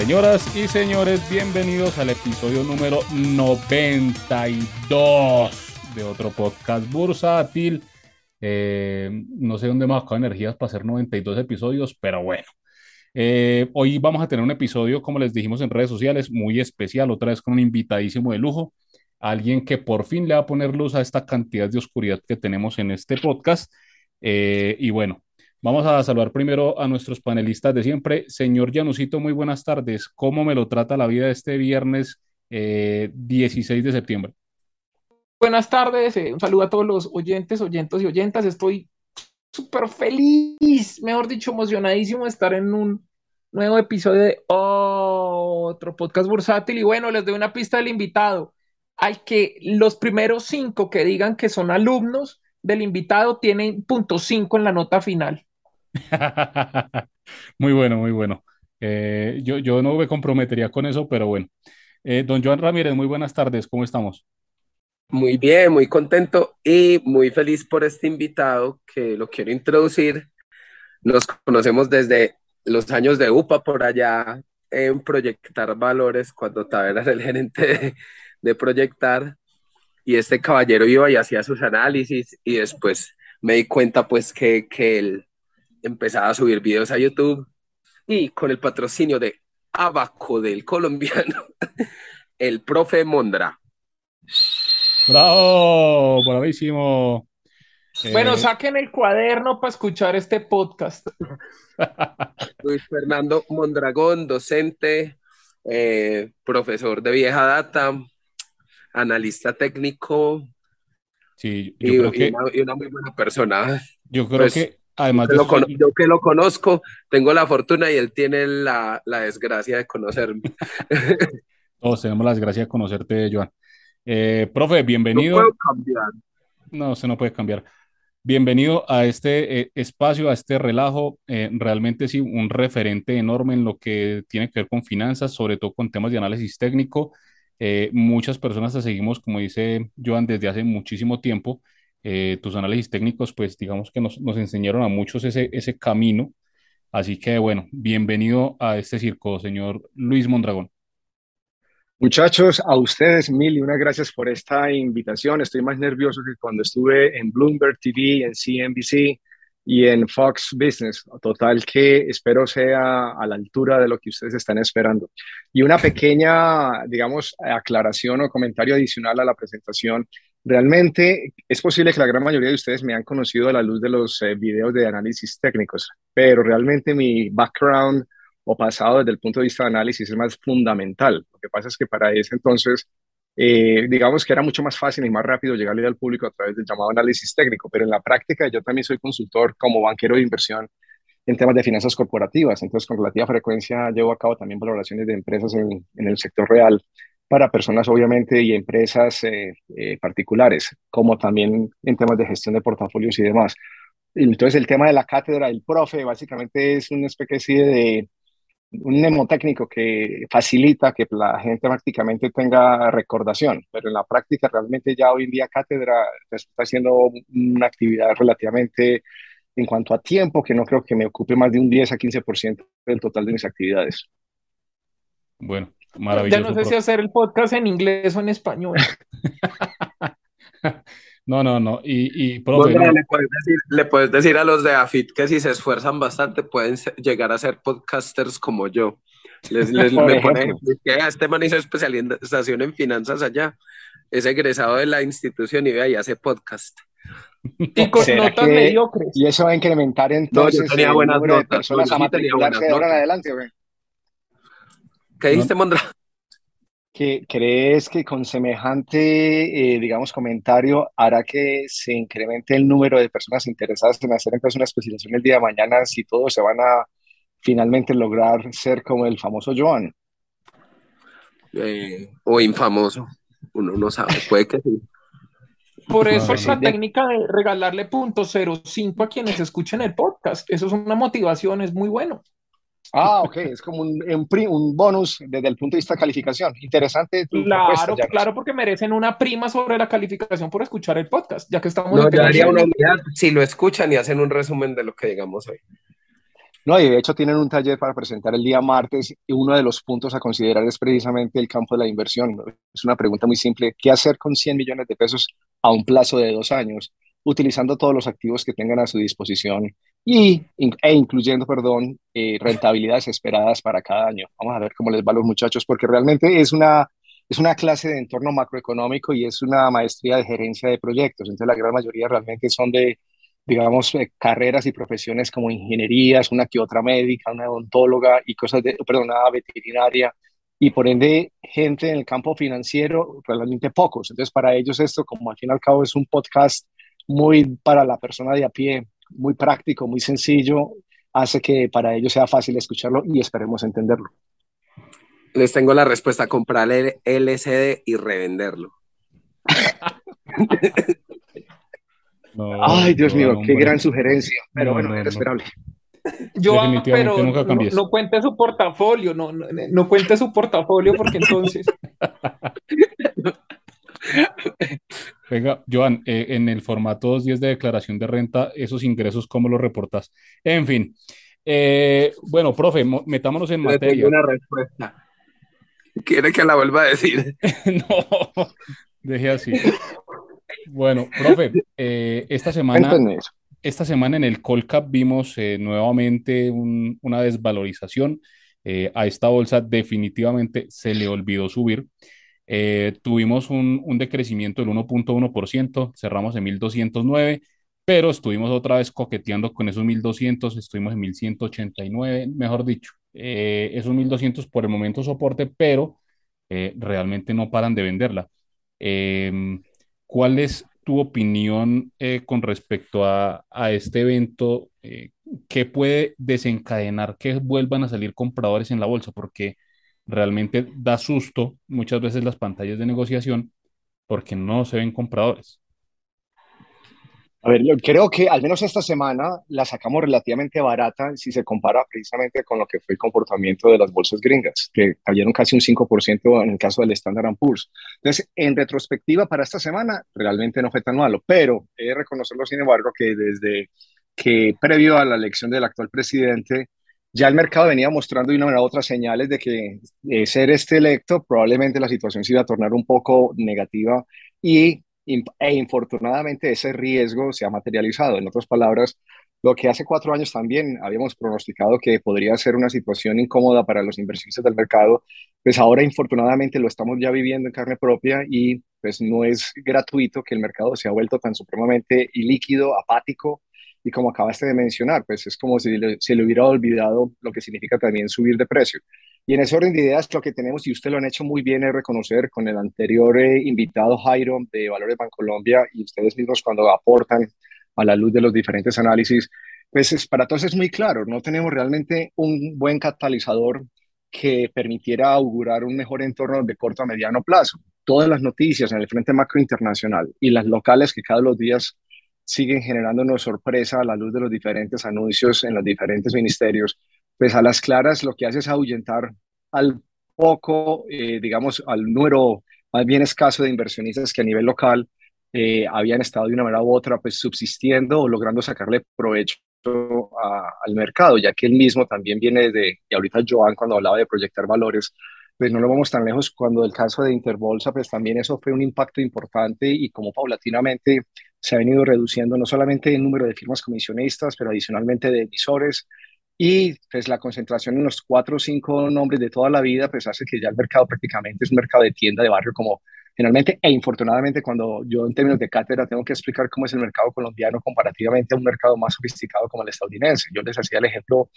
Señoras y señores, bienvenidos al episodio número 92 de otro podcast bursátil. Eh, no sé dónde me ha energías para hacer 92 episodios, pero bueno. Eh, hoy vamos a tener un episodio, como les dijimos en redes sociales, muy especial, otra vez con un invitadísimo de lujo, alguien que por fin le va a poner luz a esta cantidad de oscuridad que tenemos en este podcast. Eh, y bueno, Vamos a saludar primero a nuestros panelistas de siempre. Señor Janusito, muy buenas tardes. ¿Cómo me lo trata la vida este viernes 16 eh, de septiembre? Buenas tardes, eh, un saludo a todos los oyentes, oyentes y oyentas. Estoy súper feliz, mejor dicho, emocionadísimo de estar en un nuevo episodio de otro podcast bursátil. Y bueno, les doy una pista del invitado. Hay que los primeros cinco que digan que son alumnos del invitado tienen punto cinco en la nota final. muy bueno, muy bueno. Eh, yo, yo no me comprometería con eso, pero bueno. Eh, don Joan Ramírez, muy buenas tardes, ¿cómo estamos? Muy bien, muy contento y muy feliz por este invitado que lo quiero introducir. Nos conocemos desde los años de UPA por allá en Proyectar Valores, cuando estaba era el gerente de, de Proyectar. Y este caballero iba y hacía sus análisis y después me di cuenta pues que, que él empezaba a subir videos a YouTube y con el patrocinio de Abaco del colombiano, el profe Mondra. ¡Bravo! Bravísimo. Bueno, eh, saquen el cuaderno para escuchar este podcast. Luis Fernando Mondragón, docente, eh, profesor de vieja data, analista técnico. Sí, y, una, muy buena persona. Yo creo pues, que Además yo que lo conozco, tengo la fortuna y él tiene la, desgracia de conocerme. Todos tenemos la desgracia de conocerte, Joan. Eh, profe, bienvenido. No puedo cambiar. No, se no puede cambiar. Bienvenido a este eh, espacio, a este relajo. Eh, realmente sí, un referente enorme en lo que tiene que ver con finanzas, sobre todo con temas de análisis técnico. muchas personas te seguimos, como dice Joan, desde hace muchísimo tiempo eh, tus análisis técnicos, pues digamos que nos, enseñaron a muchos ese, ese camino. Así que bueno, bienvenido a este circo, señor Luis Mondragón. Muchachos, a ustedes mil y una gracias por esta invitación. Estoy más nervioso que cuando estuve en Bloomberg TV, en CNBC y en Fox Business. Total que espero sea a la altura de lo que ustedes están esperando. Y una pequeña, digamos, aclaración o comentario adicional a la presentación Realmente es posible que la gran mayoría de ustedes me han conocido a la luz de los eh, videos de análisis técnicos, pero realmente mi background o pasado desde el punto de vista de análisis es más fundamental. Lo que pasa es que para ese entonces, eh, digamos que era mucho más fácil y más rápido llegarle al público a través del llamado análisis técnico, pero en la práctica yo también soy consultor como banquero de inversión en temas de finanzas corporativas. Entonces, con relativa frecuencia llevo a cabo también valoraciones de empresas en, en el sector real para personas obviamente y empresas eh, eh, particulares, como también en temas de gestión de portafolios y demás. Entonces el tema de la cátedra del profe básicamente es una especie de un mnemotécnico que facilita que la gente prácticamente tenga recordación, pero en la práctica realmente ya hoy en día cátedra está siendo una actividad relativamente en cuanto a tiempo, que no creo que me ocupe más de un 10 a 15% del total de mis actividades. Bueno, Maravilloso. Ya no sé si hacer el podcast en inglés o en español. no, no, no. Y, y le, puedes decir, a los de AFIT que si se esfuerzan bastante pueden llegar a ser podcasters como yo. Les, les me pone, que este man hizo especialización en finanzas allá. Es egresado de la institución y ve ahí hace podcast. Y con notas mediocres. Y eso va a incrementar entonces. No, yo tenía buenas notas. adelante, ¿Qué dijiste, Mondra? ¿Que ¿Crees que con semejante, eh, digamos, comentario hará que se incremente el número de personas interesadas en hacer entonces una especialización el día de mañana si todos se van a finalmente lograr ser como el famoso Joan? Eh, o infamoso, uno no sabe, puede que sí. Por eso es la técnica de regalarle punto .05 a quienes escuchen el podcast. Eso es una motivación, es muy bueno. Ah, ok, es como un, un, bonus desde el punto de vista de calificación. Interesante. claro, claro, porque merecen una prima sobre la calificación por escuchar el podcast, ya que estamos... No, yo haría una unidad si lo escuchan y hacen un resumen de lo que digamos hoy. No, y de hecho tienen un taller para presentar el día martes y uno de los puntos a considerar es precisamente el campo de la inversión. Es una pregunta muy simple. ¿Qué hacer con 100 millones de pesos a un plazo de dos años, utilizando todos los activos que tengan a su disposición y, e incluyendo, perdón, eh, rentabilidades esperadas para cada año? Vamos a ver cómo les va a los muchachos, porque realmente es una, es una clase de entorno macroeconómico y es una maestría de gerencia de proyectos. Entonces la gran mayoría realmente son de digamos, eh, carreras y profesiones como ingenierías, una que otra médica, una odontóloga y cosas de, perdón, veterinaria, y por ende gente en el campo financiero, realmente pocos. Entonces, para ellos esto, como al fin y al cabo es un podcast muy para la persona de a pie, muy práctico, muy sencillo, hace que para ellos sea fácil escucharlo y esperemos entenderlo. Les tengo la respuesta, comprar el LCD y revenderlo. Ay, Dios mío, qué gran sugerencia, pero bueno, era esperable. Yo, pero no, cuente su portafolio, no, no, cuente su portafolio porque entonces. Venga, Joan, eh, en el formato 210 de declaración de renta, esos ingresos, ¿cómo los reportas? En fin, eh, bueno, profe, metámonos en materia. Tengo una respuesta. ¿Quiere que la vuelva a decir? no, deje así. Bueno, profe, eh, esta semana, esta semana en el Colcap vimos eh, nuevamente una desvalorización. Eh, a esta bolsa definitivamente se le olvidó subir. Tuvimos un, un, decrecimiento del 1.1%, cerramos en 1209, pero estuvimos otra vez coqueteando con esos 1200, estuvimos en 1189, mejor dicho, esos 1200 por el momento soporte, pero realmente no paran de venderla. Em, ¿Cuál es tu opinión eh, con respecto a, este evento? Eh, ¿Qué puede desencadenar que vuelvan a salir compradores en la bolsa? Porque realmente da susto muchas veces las pantallas de negociación porque no se ven compradores. A ver, creo que al menos esta semana la sacamos relativamente barata si se compara precisamente con lo que fue el comportamiento de las bolsas gringas, que cayeron casi un 5% en el caso del Standard Poor's. Entonces, en retrospectiva para esta semana, realmente no fue tan malo, pero he de reconocerlo, sin embargo, que desde que previo a la elección del actual presidente, ya el mercado venía mostrando de una manera u otra señales de que ser este electo, probablemente la situación se iba a tornar un poco negativa y e infortunadamente ese riesgo se ha materializado. En otras palabras, lo que hace cuatro años también habíamos pronosticado que podría ser una situación incómoda para los inversionistas del mercado, pues ahora infortunadamente lo estamos ya viviendo en carne propia y pues no es gratuito que el mercado se ha vuelto tan supremamente ilíquido, apático y como acabaste de mencionar, pues es como si se le hubiera olvidado lo que significa también subir de precio. Y en ese orden de ideas, lo que tenemos, y usted lo han hecho muy bien, es reconocer con el anterior eh, invitado Jairo de Valores Bancolombia y ustedes mismos cuando aportan a la luz de los diferentes análisis, pues es, para todos es muy claro, no tenemos realmente un buen catalizador que permitiera augurar un mejor entorno de corto a mediano plazo. Todas las noticias en el frente macro internacional y las locales que cada los días siguen generándonos sorpresa a la luz de los diferentes anuncios en los diferentes ministerios, pues a las claras lo que hace es ahuyentar al poco, eh, digamos, al número más bien escaso de inversionistas que a nivel local eh, habían estado de una manera u otra pues subsistiendo o logrando sacarle provecho al mercado, ya que él mismo también viene de, y ahorita Joan cuando hablaba de proyectar valores, pues no lo vamos tan lejos cuando el caso de Interbolsa, pues también eso fue un impacto importante y como paulatinamente se ha venido reduciendo no solamente el número de firmas comisionistas, pero adicionalmente de emisores. Y pues la concentración en los cuatro o cinco nombres de toda la vida, pues hace que ya el mercado prácticamente es un mercado de tienda de barrio como generalmente e infortunadamente cuando yo en términos de cátedra tengo que explicar cómo es el mercado colombiano comparativamente a un mercado más sofisticado como el estadounidense. Yo les hacía el ejemplo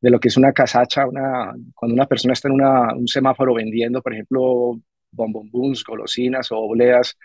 de lo que es una casacha, una, cuando una persona está en una, un semáforo vendiendo, por ejemplo, bombombuns, golosinas o obleas,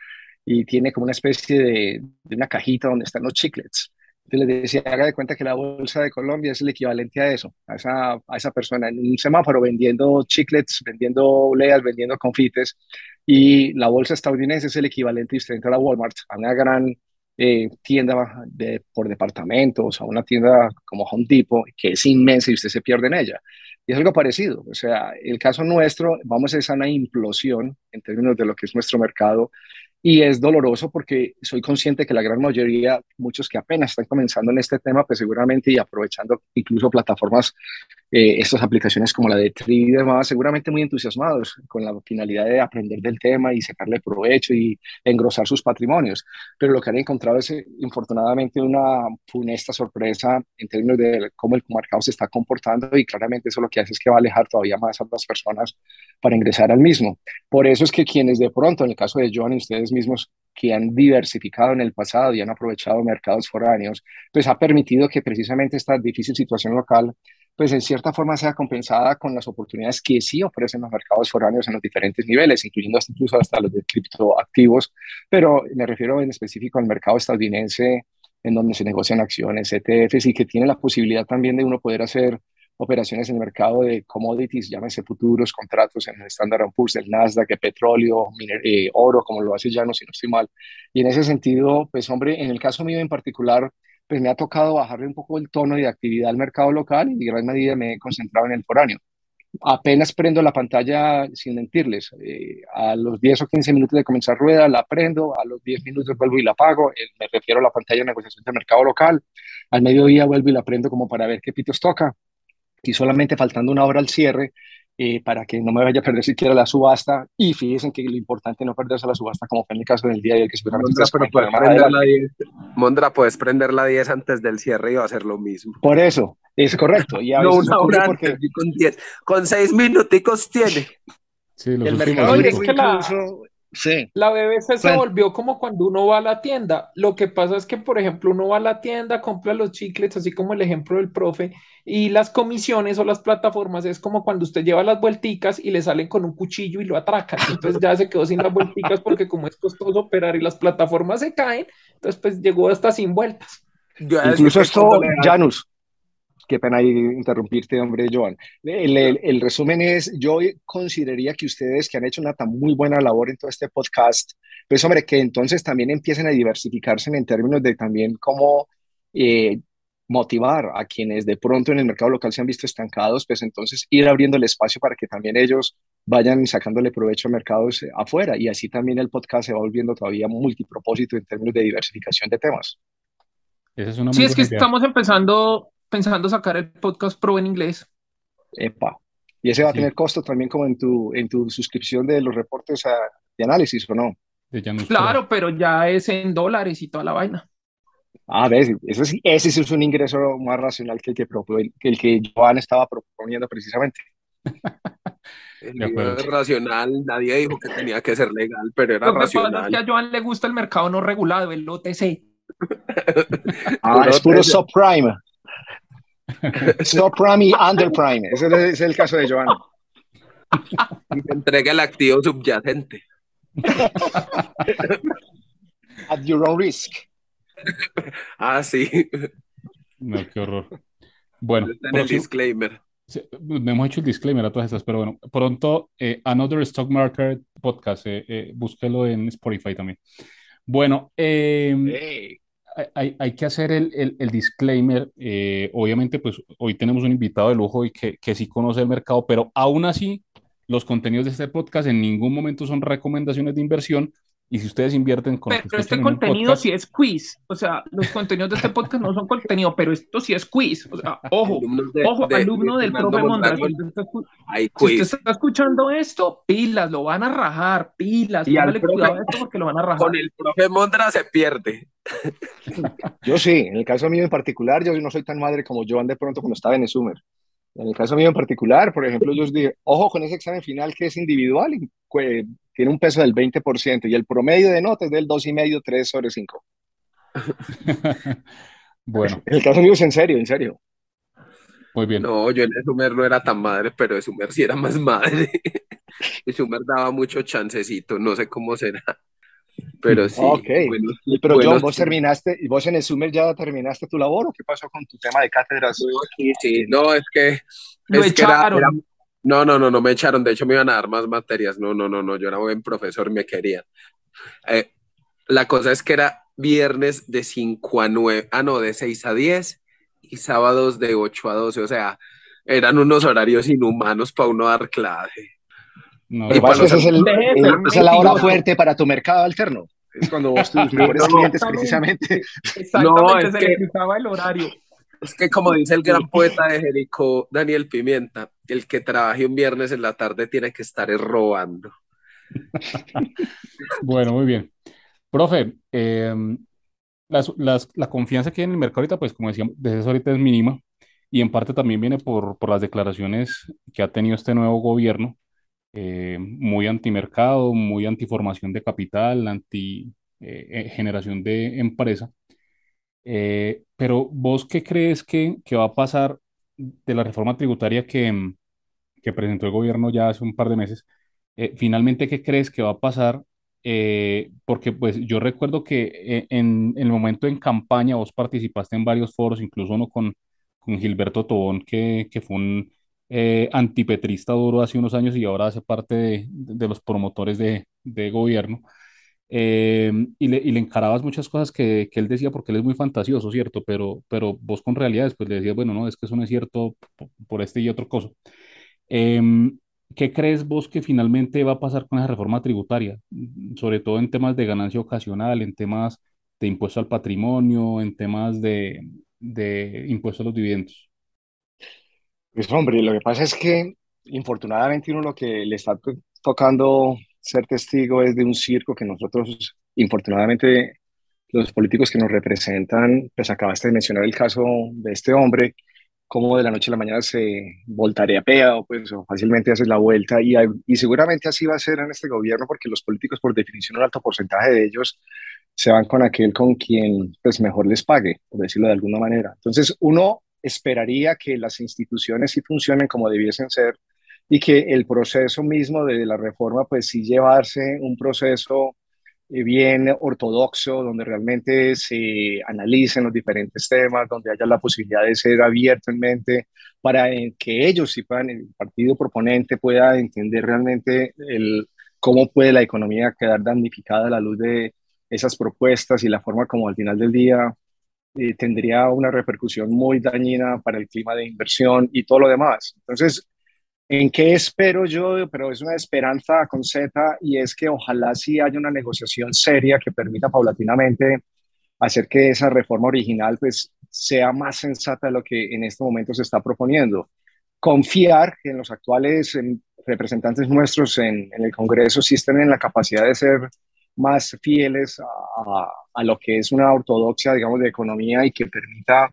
y tiene como una especie de, de una cajita donde están los chiclets. Entonces les decía, haga de cuenta que la bolsa de Colombia es el equivalente a eso, a esa, a esa persona en un semáforo vendiendo chiclets, vendiendo obleas, vendiendo confites, y la bolsa estadounidense es el equivalente, usted entra a Walmart, a una gran eh, tienda de, por departamentos, a una tienda como Home Depot, que es inmensa y usted se pierde en ella. Y es algo parecido, o sea, el caso nuestro, vamos a una implosión en términos de lo que es nuestro mercado, y es doloroso porque soy consciente que la gran mayoría, muchos que apenas están comenzando en este tema, pues seguramente y aprovechando incluso plataformas, eh, estas aplicaciones como la de Tri y demás, seguramente muy entusiasmados con la finalidad de aprender del tema y sacarle provecho y engrosar sus patrimonios. Pero lo que han encontrado es, eh, infortunadamente, una funesta sorpresa en términos de cómo el mercado se está comportando y claramente eso lo que hace es que va a alejar todavía más a las personas para ingresar al mismo. Por eso es que quienes de pronto, en el caso de Joan y ustedes mismos, que han diversificado en el pasado y han aprovechado mercados foráneos, pues ha permitido que precisamente esta difícil situación local, pues en cierta forma sea compensada con las oportunidades que sí ofrecen los mercados foráneos en los diferentes niveles, incluyendo incluso hasta los de criptoactivos, pero me refiero en específico al mercado estadounidense en donde se negocian acciones, ETFs y que tiene la posibilidad también de uno poder hacer operaciones en el mercado de commodities, llámese futuros, contratos en el Standard Poor's, el Nasdaq, el petróleo, eh, oro, como lo hace Llano, si no estoy mal. Y en ese sentido, pues hombre, en el caso mío en particular, pues me ha tocado bajarle un poco el tono de actividad al mercado local y en gran medida me he concentrado en el foráneo. Apenas prendo la pantalla, sin mentirles, eh, a los 10 o 15 minutos de comenzar rueda, la prendo, a los 10 minutos vuelvo y la apago, eh, me refiero a la pantalla de negociación del mercado local, al mediodía vuelvo y la prendo como para ver qué pitos toca, y solamente faltando una hora al cierre eh, para que no me vaya a perder siquiera la subasta. Y fíjense que lo importante es no perderse la subasta, como fue en el caso del día y el que Mondra, pero puedes prender la 10. Mondra, puedes prender la 10 antes del cierre y va a ser lo mismo. Por eso, es correcto. Y a no una hora porque... con 10, con 6 minuticos tiene. Sí, los el mercado es que la, Sí, La BBC se volvió como cuando uno va a la tienda. Lo que pasa es que, por ejemplo, uno va a la tienda, compra los chiclets, así como el ejemplo del profe, y las comisiones o las plataformas es como cuando usted lleva las vuelticas y le salen con un cuchillo y lo atracan. Entonces ya se quedó sin las vuelticas porque como es costoso operar y las plataformas se caen, entonces pues llegó hasta sin vueltas. Yo incluso esto, Janus, qué pena interrumpirte, hombre, Joan. El, el- el resumen es, yo consideraría que ustedes que han hecho una tan muy buena labor en todo este podcast, pues hombre, que entonces también empiecen a diversificarse en términos de también cómo eh, motivar a quienes de pronto en el mercado local se han visto estancados, pues entonces ir abriendo el espacio para que también ellos vayan sacándole provecho a mercados eh, afuera y así también el podcast se va volviendo todavía multipropósito en términos de diversificación de temas. Esa es una Sí, es que idea. estamos empezando, pensando sacar el podcast pro en inglés. Epa. Y ese va a Sí. tener costo también como en tu, en tu suscripción de los reportes a- de análisis, ¿o no? Pro. Claro, pero ya es en dólares y toda la vaina. Ah, ves, ese, sí- ese sí es un ingreso más racional que el que, que el que Joan estaba proponiendo precisamente. El video es racional, nadie dijo que tenía que ser legal, pero era Lo que pasa es racional. que a Joan le gusta el mercado no regulado, el OTC. Ah, es puro subprime. Subprime y underprime. Ese es, ese es el caso de te entrega el activo subyacente. At your own risk. Ah, sí. No, qué horror. Bueno, Está en el disclaimer. Sí, hemos hecho el disclaimer a todas estas, pero bueno, pronto eh, Another Stock Market Podcast, eh, eh, búsquelo en Spotify también. Bueno, eh, Hey. Hay- que hacer el disclaimer. eh, obviamente, pues hoy tenemos un invitado de lujo y que, que sí conoce el mercado, pero aún así, los contenidos de este podcast en ningún momento son recomendaciones de inversión. Y si ustedes invierten con Pero este contenido podcast, sí es quiz. O sea, los contenidos de este podcast no son contenido, pero esto sí es quiz. O sea, ojo, Alumnos de- ojo, de- alumno de del profe Mondragón. Mondragón. Si usted está usted escuchando esto, pilas, lo van a rajar, pilas. Y al Póngale profe- cuidado a esto porque lo van a rajar. Con el profe Mondra se pierde. Yo sí, en el caso mío en particular, yo no soy tan madre como Joan de pronto cuando estaba en Sumer. En el caso mío en particular, por ejemplo, yo os dije, ojo con ese examen final que es individual y que tiene un peso del 20% y el promedio de notas es del 2,5, 3 sobre 5. bueno, En el caso mío es en serio, en serio. muy bien. No, yo en el Sumer no era tan madre, pero el Sumer sí era más madre. El Sumer daba mucho chancecito, no sé cómo será. Pero sí. Ok. bueno, pero buenos John, vos tiempos. terminaste, y vos en el Sumer ya terminaste tu labor o qué pasó con tu tema de cátedras? Sí, sí, no, es que, Lo es que era- echaron. era- no, no, no, no me echaron, de hecho me iban a dar más materias, no, no, no, no, yo era buen profesor, me querían. Eh, la cosa es que era viernes de 5 a 9, ah, no, de 6 a 10 y sábados de 8 a 12, o sea, eran unos horarios inhumanos para uno dar clase. No, esa es, el, esa es la hora fuerte para tu mercado alterno. Es cuando vos tus mejores clientes precisamente. Exactamente, no, se le el horario. Es que como dice el gran poeta de Jericó, Daniel Pimienta, el que trabaje un viernes en la tarde tiene que estar robando. bueno, muy bien. Profe, em, la confianza que hay en el mercado ahorita, pues como decíamos, desde eso ahorita es mínima y en parte también viene por, por las declaraciones que ha tenido este nuevo gobierno, eh, muy antimercado, muy antiformación de capital, anti eh, eh, generación de empresa. pero vos qué crees que, que, va a pasar de la reforma tributaria que, que presentó el gobierno ya hace un par de meses? finalmente, ¿qué crees que va a pasar eh, porque pues yo recuerdo que eh, en, el momento en campaña vos participaste en varios foros, incluso uno con, con Gilberto Tobón, que, que fue un eh, antipetrista duro hace unos años y ahora hace parte de, de los promotores de, de gobierno. y, le, y, le, encarabas muchas cosas que, que, él decía porque él es muy fantasioso, ¿cierto? Pero, pero vos con realidades, pues le decías, bueno, no, es que eso no es cierto por, este y otro cosa. Em, ¿Qué crees vos que finalmente va a pasar con esa reforma tributaria? Sobre todo en temas de ganancia ocasional, en temas de impuesto al patrimonio, en temas de, de impuesto a los dividendos. Pues hombre, lo que pasa es que infortunadamente uno lo que le está tocando ser testigo es de un circo que nosotros, infortunadamente, los políticos que nos representan, pues acabaste de mencionar el caso de este hombre, cómo de la noche a la mañana se voltarea o pues o fácilmente haces la vuelta y, y seguramente así va a ser en este gobierno porque los políticos por definición un alto porcentaje de ellos se van con aquel con quien pues mejor les pague, por decirlo de alguna manera. Entonces uno esperaría que las instituciones sí funcionen como debiesen ser y que el proceso mismo de la reforma pues sí llevarse un proceso eh, bien ortodoxo, donde realmente se analicen los diferentes temas, donde haya la posibilidad de ser abierto en mente para eh, que ellos, si puedan, el partido proponente pueda entender realmente el, cómo puede la economía quedar damnificada a la luz de esas propuestas y la forma como al final del día tendría una repercusión muy dañina para el clima de inversión y todo lo demás. Entonces, ¿En qué espero yo? Pero es una esperanza con Z y es que ojalá sí haya una negociación seria que permita paulatinamente hacer que esa reforma original pues sea más sensata de lo que en este momento se está proponiendo. Confiar en los actuales representantes nuestros en, el Congreso sí estén en la capacidad de ser más fieles a, a lo que es una ortodoxia, digamos, de economía y que permita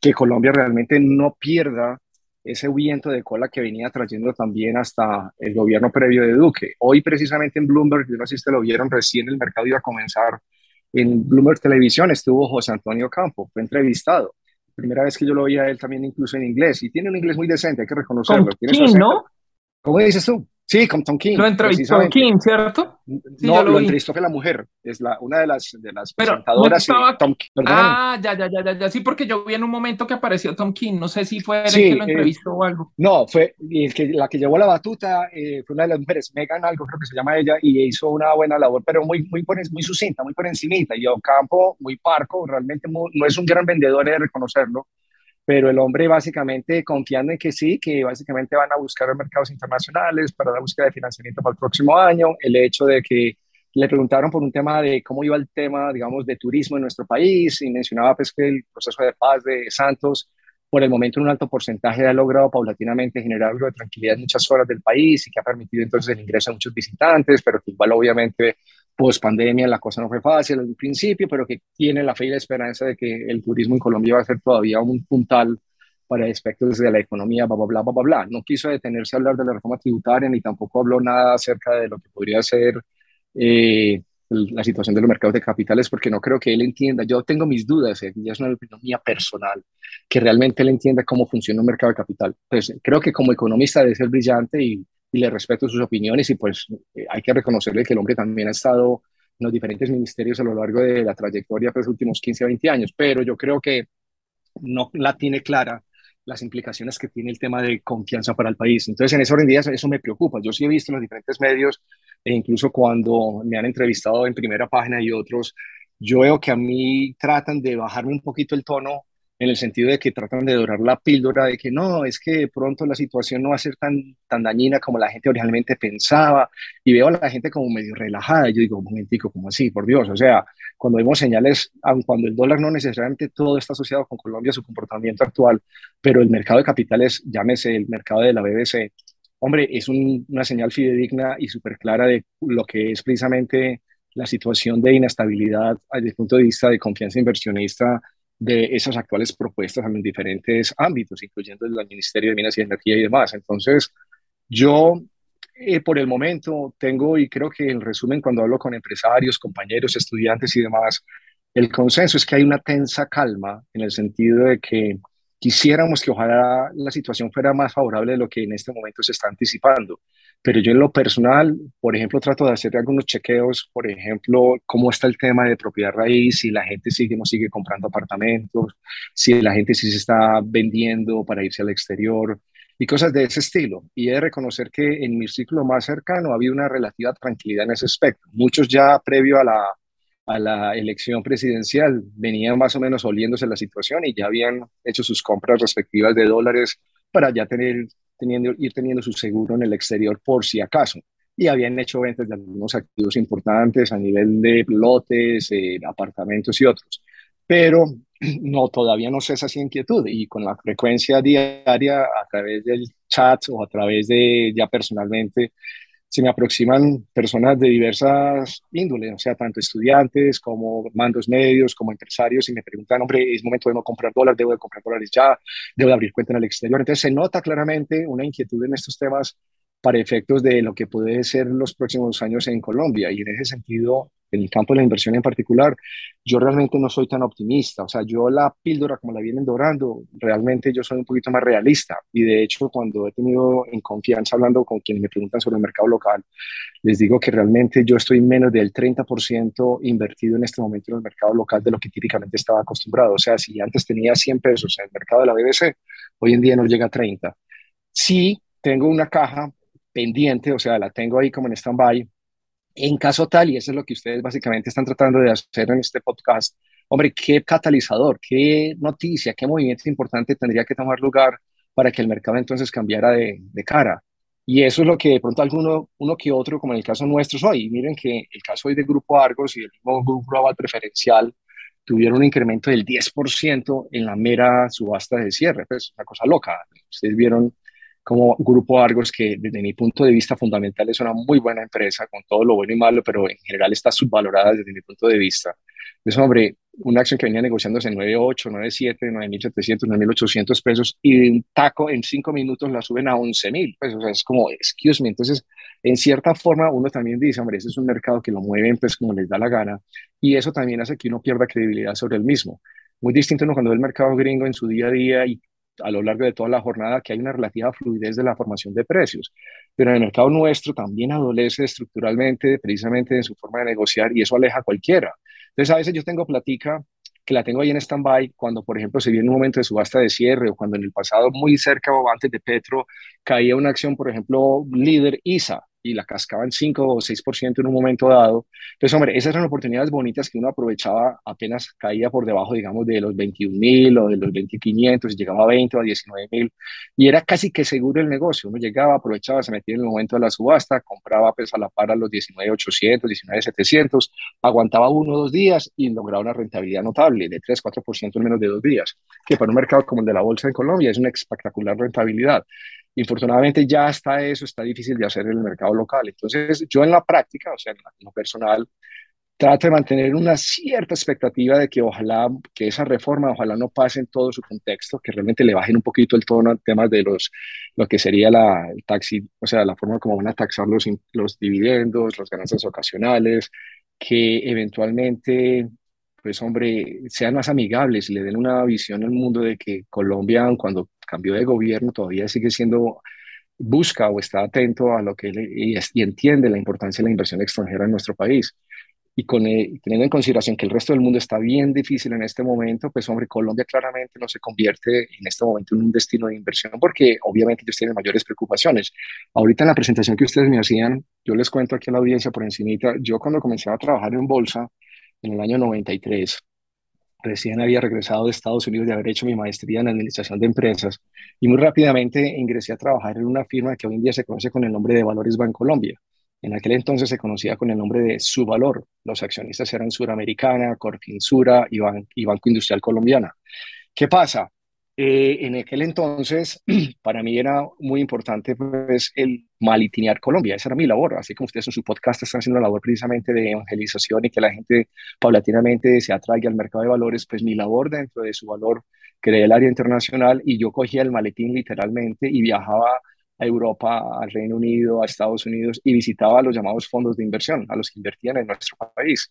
que Colombia realmente no pierda ese viento de cola que venía trayendo también hasta el gobierno previo de Duque. Hoy precisamente en Bloomberg, yo no sé si lo vieron, recién el mercado iba a comenzar. En Bloomberg Televisión estuvo José Antonio Campo, fue entrevistado. Primera vez que yo lo oía él también incluso en inglés. Y tiene un inglés muy decente, hay que reconocerlo. ¿no? ¿Cómo dices tú? Sí, con Tom King. Lo entrevistó King, ¿cierto? no, lo, entrevistó que la mujer, es la, una de las, de las presentadoras. Tom King, ah, ya, ya, ya, ya, sí, porque yo vi en un momento que apareció Tom King, no sé si fue el que lo eh, entrevistó o algo. No, fue el que, la que llevó la batuta, eh, fue una de las mujeres, Megan algo creo que se llama ella, y hizo una buena labor, pero muy, muy, muy sucinta, muy por encimita, y Ocampo, muy parco, realmente no es un gran vendedor, de reconocerlo, pero el hombre básicamente confiando en que sí, que básicamente van a buscar mercados internacionales para la búsqueda de financiamiento para el próximo año, el hecho de que le preguntaron por un tema de cómo iba el tema, digamos, de turismo en nuestro país y mencionaba pues que el proceso de paz de Santos por el momento en un alto porcentaje ha logrado paulatinamente generar algo de tranquilidad en muchas zonas del país y que ha permitido entonces el ingreso de muchos visitantes, pero que igual obviamente post pandemia la cosa no fue fácil al principio, pero que tiene la fe y la esperanza de que el turismo en Colombia va a ser todavía un puntal para aspectos de la economía, bla, bla, bla, bla, bla. No quiso detenerse a hablar de la reforma tributaria ni tampoco habló nada acerca de lo que podría ser eh, la situación de los mercados de capitales porque no creo que él entienda, yo tengo mis dudas, eh, ya es una opinión mía personal, que realmente él entienda cómo funciona un mercado de capital. Pues creo que como economista debe ser brillante y, y le respeto sus opiniones y pues eh, hay que reconocerle que el hombre también ha estado en los diferentes ministerios a lo largo de la trayectoria de los últimos 15 a 20 años, pero yo creo que no la tiene clara las implicaciones que tiene el tema de confianza para el país. Entonces, en de días, eso me preocupa. Yo sí he visto en los diferentes medios, e incluso cuando me han entrevistado en primera página y otros, yo veo que a mí tratan de bajarme un poquito el tono en el sentido de que tratan de dorar la píldora de que no, es que pronto la situación no va a ser tan, tan dañina como la gente originalmente pensaba, y veo a la gente como medio relajada, yo digo, un momentico, ¿cómo así? Por Dios, o sea, cuando vemos señales, aun cuando el dólar no necesariamente todo está asociado con Colombia, su comportamiento actual, pero el mercado de capitales, llámese el mercado de la BBC, hombre, es una señal fidedigna y súper clara de lo que es precisamente la situación de inestabilidad desde el punto de vista de confianza inversionista de esas actuales propuestas en diferentes ámbitos, incluyendo el Ministerio de Minas y Energía y demás. Entonces, yo eh, por el momento tengo, y creo que en resumen, cuando hablo con empresarios, compañeros, estudiantes y demás, el consenso es que hay una tensa calma en el sentido de que quisiéramos que ojalá la situación fuera más favorable de lo que en este momento se está anticipando. Pero yo en lo personal, por ejemplo, trato de hacer algunos chequeos, por ejemplo, cómo está el tema de propiedad raíz, si la gente sigue no sigue comprando apartamentos, si la gente sí se está vendiendo para irse al exterior y cosas de ese estilo. Y he de reconocer que en mi ciclo más cercano ha habido una relativa tranquilidad en ese aspecto. Muchos ya previo a la, a la elección presidencial venían más o menos oliéndose la situación y ya habían hecho sus compras respectivas de dólares para ya tener teniendo, ir teniendo su seguro en el exterior por si acaso. Y habían hecho ventas de algunos activos importantes a nivel de lotes, eh, apartamentos y otros. Pero no, todavía no cesa esa inquietud y con la frecuencia diaria a través del chat o a través de ya personalmente se me aproximan personas de diversas índoles, o sea, tanto estudiantes como mandos medios, como empresarios, y me preguntan, hombre, es momento de no comprar dólares, debo de comprar dólares ya, debo de abrir cuenta en el exterior. Entonces se nota claramente una inquietud en estos temas para efectos de lo que puede ser los próximos años en Colombia. Y en ese sentido, en el campo de la inversión en particular, yo realmente no soy tan optimista. O sea, yo la píldora como la vienen dorando, realmente yo soy un poquito más realista. Y de hecho, cuando he tenido en confianza hablando con quienes me preguntan sobre el mercado local, les digo que realmente yo estoy menos del 30% invertido en este momento en el mercado local de lo que típicamente estaba acostumbrado. O sea, si antes tenía 100 pesos en el mercado de la BBC, hoy en día no llega a 30. Sí, tengo una caja pendiente, o sea, la tengo ahí como en stand-by, en caso tal, y eso es lo que ustedes básicamente están tratando de hacer en este podcast, hombre, qué catalizador, qué noticia, qué movimiento importante tendría que tomar lugar para que el mercado entonces cambiara de, cara. Y eso es lo que de pronto alguno, uno que otro, como en el caso nuestro hoy, miren que el caso hoy del Grupo Argos y el mismo Grupo Global Preferencial tuvieron un incremento del 10% en la mera subasta de cierre, pues una cosa loca. Ustedes vieron como Grupo Argos, que desde mi punto de vista fundamental es una muy buena empresa, con todo lo bueno y malo, pero en general está subvalorada desde mi punto de vista. Es, hombre, una acción que venía negociándose en 9.8, 9.7, 9.700, 9.800 pesos y de un taco en cinco minutos la suben a 11.000. Pues, o sea, es como, excuse me. Entonces, en cierta forma, uno también dice, hombre, ese es un mercado que lo mueven pues como les da la gana y eso también hace que uno pierda credibilidad sobre el mismo. Muy distinto ¿no? cuando ve el mercado gringo en su día a día y a lo largo de toda la jornada que hay una relativa fluidez de la formación de precios. Pero el mercado nuestro también adolece estructuralmente precisamente en su forma de negociar y eso aleja a cualquiera. Entonces a veces yo tengo platica que la tengo ahí en stand-by cuando, por ejemplo, se viene un momento de subasta de cierre o cuando en el pasado muy cerca o antes de Petro caía una acción, por ejemplo, líder ISA, y la cascaban 5 o 6% en un momento dado. Entonces, hombre, esas eran oportunidades bonitas que uno aprovechaba apenas caía por debajo, digamos, de los 21 mil o de los 20.500, llegaba a 20 o a 19 mil, y era casi que seguro el negocio. Uno llegaba, aprovechaba, se metía en el momento de la subasta, compraba pues a la par a los 19.800, 19.700, aguantaba uno o dos días y lograba una rentabilidad notable de 3, 4% en menos de dos días, que para un mercado como el de la bolsa en Colombia es una espectacular rentabilidad. Infortunadamente ya está eso, está difícil de hacer en el mercado local. Entonces yo en la práctica, o sea, en lo personal, trato de mantener una cierta expectativa de que ojalá, que esa reforma, ojalá no pase en todo su contexto, que realmente le bajen un poquito el tono al tema de los, lo que sería la, el taxi, o sea, la forma como van a taxar los, los dividendos, las ganancias ocasionales, que eventualmente pues hombre, sean más amigables le den una visión al mundo de que Colombia, cuando cambió de gobierno, todavía sigue siendo, busca o está atento a lo que y, entiende la importancia de la inversión extranjera en nuestro país. Y con, eh, teniendo en consideración que el resto del mundo está bien difícil en este momento, pues hombre, Colombia claramente no se convierte en este momento en un destino de inversión porque obviamente ellos tienen mayores preocupaciones. Ahorita en la presentación que ustedes me hacían, yo les cuento aquí a la audiencia por encimita, yo cuando comencé a trabajar en bolsa, en el año 93, Recién había regresado de Estados Unidos de haber hecho mi maestría en administración de empresas y muy rápidamente ingresé a trabajar en una firma que hoy en día se conoce con el nombre de Valores Bancolombia. En aquel entonces se conocía con el nombre de Su Valor. Los accionistas eran Suramericana, Corfinsura y, y Banco Industrial Colombiana. ¿Qué pasa? Eh, en aquel entonces, para mí era muy importante pues, el malitinear Colombia, esa era mi labor, así como ustedes en su podcast están haciendo la labor precisamente de evangelización y que la gente paulatinamente se atraiga al mercado de valores, pues mi labor dentro de su valor creé el área internacional y yo cogía el maletín literalmente y viajaba a Europa, al Reino Unido, a Estados Unidos y visitaba los llamados fondos de inversión, a los que invertían en nuestro país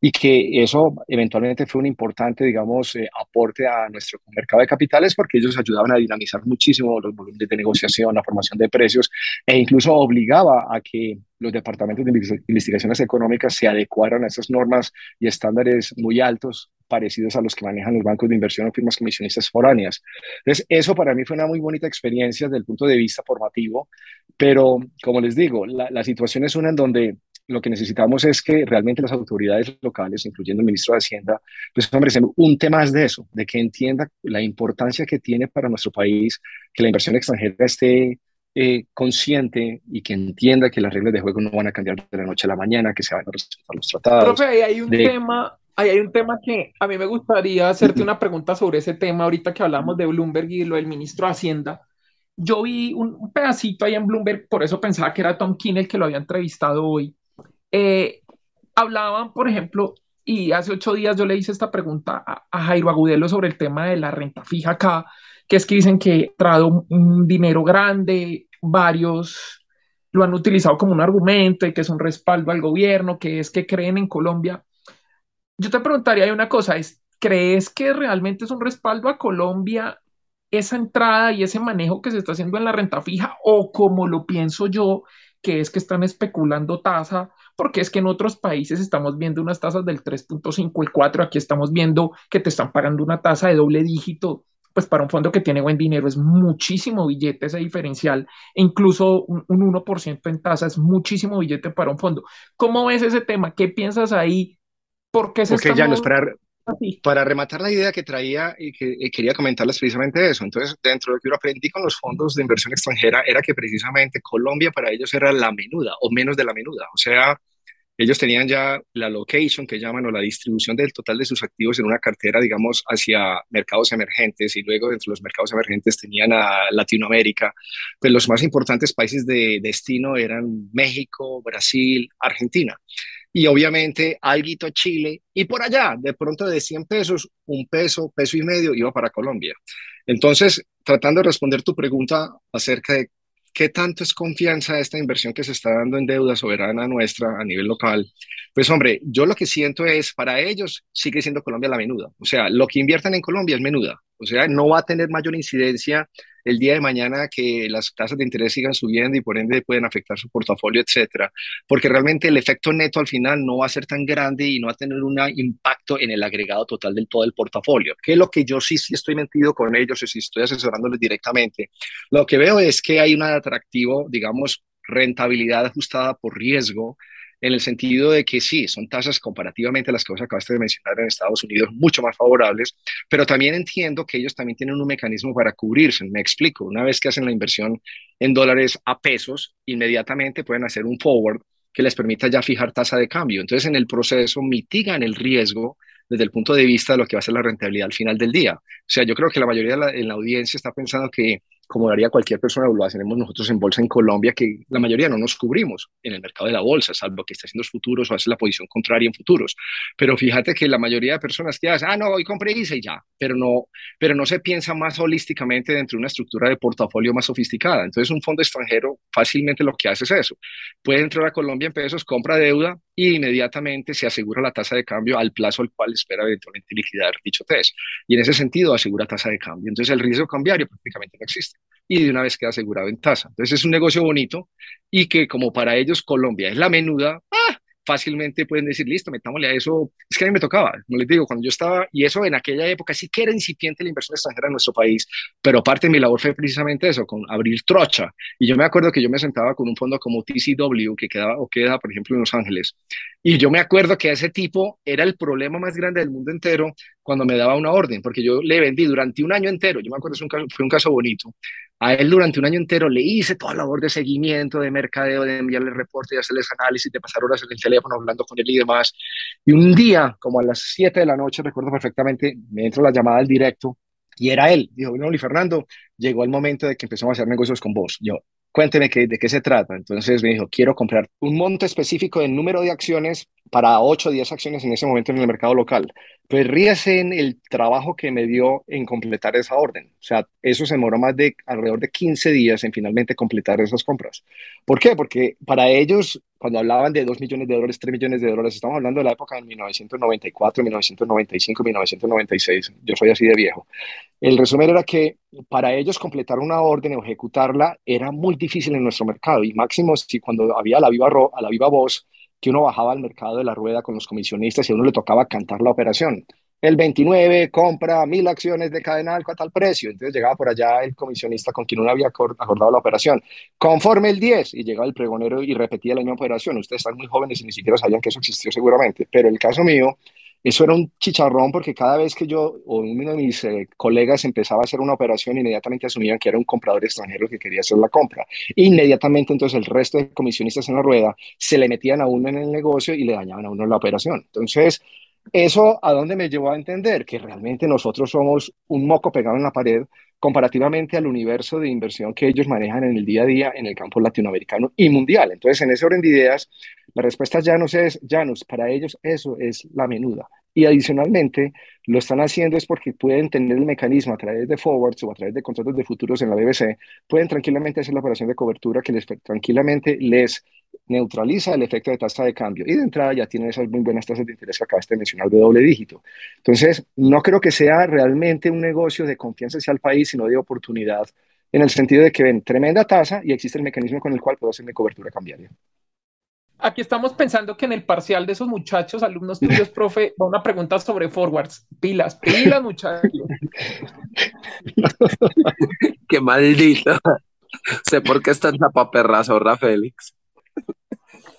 y que eso eventualmente fue un importante, digamos, eh, aporte a nuestro mercado de capitales porque ellos ayudaban a dinamizar muchísimo los volúmenes de negociación, la formación de precios e incluso obligaba a que los departamentos de investigaciones económicas se adecuaran a esas normas y estándares muy altos parecidos a los que manejan los bancos de inversión o firmas comisionistas foráneas. Entonces, eso para mí fue una muy bonita experiencia desde el punto de vista formativo, pero como les digo, la, la situación es una en donde lo que necesitamos es que realmente las autoridades locales, incluyendo el ministro de Hacienda, pues hombre, un tema más de eso, de que entienda la importancia que tiene para nuestro país que la inversión extranjera esté eh, consciente y que entienda que las reglas de juego no van a cambiar de la noche a la mañana, que se van a respetar los tratados. Profe, ahí hay un tema, ahí hay un tema que a mí me gustaría hacerte una pregunta sobre ese tema ahorita que hablamos de Bloomberg y lo del ministro de Hacienda. Yo vi un, un pedacito ahí en Bloomberg, por eso pensaba que era Tom Keane el que lo había entrevistado hoy eh, hablaban, por ejemplo, y hace ocho días yo le hice esta pregunta a, Jairo Agudelo sobre el tema de la renta fija acá, que es que dicen que ha traído un, dinero grande, varios lo han utilizado como un argumento y que es un respaldo al gobierno, que es que creen en Colombia. Yo te preguntaría una cosa, es, ¿crees que realmente es un respaldo a Colombia esa entrada y ese manejo que se está haciendo en la renta fija o como lo pienso yo, que es que están especulando tasa porque es que en otros países estamos viendo unas tasas del 3.5, el 4, aquí estamos viendo que te están pagando una tasa de doble dígito, pues para un fondo que tiene buen dinero es muchísimo billete ese diferencial, e incluso un, 1% en tasa es muchísimo billete para un fondo. ¿Cómo ves ese tema? ¿Qué piensas ahí? ¿Por qué se okay, ya no esperar. Para rematar la idea que traía y que quería comentarles precisamente eso, entonces dentro de lo que yo aprendí con los fondos de inversión extranjera era que precisamente Colombia para ellos era la menuda o menos de la menuda, o sea, ellos tenían ya la location que llaman o la distribución del total de sus activos en una cartera, digamos, hacia mercados emergentes y luego dentro de los mercados emergentes tenían a Latinoamérica. Pues los más importantes países de destino eran México, Brasil, Argentina y obviamente alguito Chile, y por allá, de pronto de 100 pesos, un peso, peso y medio iba para Colombia. Entonces, tratando de responder tu pregunta acerca de qué tanto es confianza esta inversión que se está dando en deuda soberana nuestra a nivel local, pues hombre, yo lo que siento es, para ellos sigue siendo Colombia la menuda, o sea, lo que inviertan en Colombia es menuda, o sea, no va a tener mayor incidencia el día de mañana que las tasas de interés sigan subiendo y por ende pueden afectar su portafolio, etcétera, porque realmente el efecto neto al final no va a ser tan grande y no va a tener un impacto en el agregado total del todo el portafolio, que es lo que yo sí, sí estoy metido con ellos y si estoy asesorándoles directamente. Lo que veo es que hay un atractivo, digamos, rentabilidad ajustada por riesgo en el sentido de que sí, son tasas comparativamente a las que vos acabaste de mencionar en Estados Unidos mucho más favorables, pero también entiendo que ellos también tienen un mecanismo para cubrirse. Me explico, una vez que hacen la inversión en dólares a pesos, inmediatamente pueden hacer un forward que les permita ya fijar tasa de cambio. Entonces, en el proceso mitigan el riesgo desde el punto de vista de lo que va a ser la rentabilidad al final del día. O sea, yo creo que la mayoría de en la audiencia está pensando que como haría cualquier persona, lo hacemos nosotros en bolsa en Colombia, que la mayoría no nos cubrimos en el mercado de la bolsa, salvo que esté haciendo futuros o hace la posición contraria en futuros. Pero fíjate que la mayoría de personas que hacen, ah, no, hoy compré y ya, pero no, pero no se piensa más holísticamente dentro de una estructura de portafolio más sofisticada. Entonces, un fondo extranjero fácilmente lo que hace es eso. Puede entrar a Colombia en pesos, compra deuda y inmediatamente se asegura la tasa de cambio al plazo al cual espera eventualmente liquidar dicho test. Y en ese sentido asegura tasa de cambio. Entonces, el riesgo cambiario prácticamente no existe y de una vez queda asegurado en tasa. Entonces es un negocio bonito y que como para ellos Colombia es la menuda, ¡ah! fácilmente pueden decir, listo, metámosle a eso. Es que a mí me tocaba, no les digo, cuando yo estaba, y eso en aquella época sí que era incipiente la inversión extranjera en nuestro país, pero parte de mi labor fue precisamente eso, con abrir trocha. Y yo me acuerdo que yo me sentaba con un fondo como TCW, que quedaba o queda, por ejemplo, en Los Ángeles. Y yo me acuerdo que ese tipo era el problema más grande del mundo entero cuando me daba una orden, porque yo le vendí durante un año entero, yo me acuerdo, un fue un caso bonito, a él durante un año entero le hice toda la labor de seguimiento, de mercadeo, de enviarle reportes, de hacerles análisis, de pasar horas en el teléfono hablando con él y demás. Y un día, como a las 7 de la noche, recuerdo perfectamente, me entró la llamada al directo y era él. Dijo, no, y Fernando, llegó el momento de que empezamos a hacer negocios con vos. Yo, cuénteme qué, de qué se trata. Entonces me dijo, quiero comprar un monto específico de número de acciones para 8 o 10 acciones en ese momento en el mercado local. Pues ríese en el trabajo que me dio en completar esa orden. O sea, eso se demoró más de alrededor de 15 días en finalmente completar esas compras. ¿Por qué? Porque para ellos, cuando hablaban de 2 millones de dólares, 3 millones de dólares, estamos hablando de la época de 1994, 1995, 1996. Yo soy así de viejo. El resumen era que para ellos completar una orden o ejecutarla era muy difícil en nuestro mercado y máximo si cuando había la viva, a la viva voz que uno bajaba al mercado de la rueda con los comisionistas y a uno le tocaba cantar la operación. El 29 compra mil acciones de Cadenal a tal precio. Entonces llegaba por allá el comisionista con quien uno había acordado la operación. Conforme el 10 y llegaba el pregonero y repetía la misma operación. Ustedes están muy jóvenes y ni siquiera sabían que eso existió seguramente. Pero el caso mío eso era un chicharrón porque cada vez que yo o uno de mis eh, colegas empezaba a hacer una operación, inmediatamente asumían que era un comprador extranjero que quería hacer la compra. Inmediatamente entonces el resto de comisionistas en la rueda se le metían a uno en el negocio y le dañaban a uno la operación. Entonces, ¿eso a dónde me llevó a entender? Que realmente nosotros somos un moco pegado en la pared comparativamente al universo de inversión que ellos manejan en el día a día en el campo latinoamericano y mundial. Entonces, en ese orden de ideas, la respuesta ya no es llanos, para ellos eso es la menuda. Y adicionalmente, lo están haciendo es porque pueden tener el mecanismo a través de forwards o a través de contratos de futuros en la BBC, pueden tranquilamente hacer la operación de cobertura que les tranquilamente les neutraliza el efecto de tasa de cambio. Y de entrada ya tienen esas muy buenas tasas de interés que acabaste de mencionar de doble dígito. Entonces, no creo que sea realmente un negocio de confianza hacia el país, sino de oportunidad, en el sentido de que ven tremenda tasa y existe el mecanismo con el cual puedo hacer mi cobertura cambiaria. Aquí estamos pensando que en el parcial de esos muchachos, alumnos tuyos, profe, va una pregunta sobre forwards. Pilas, pilas, muchachos. Qué maldito. sé por qué está en la Félix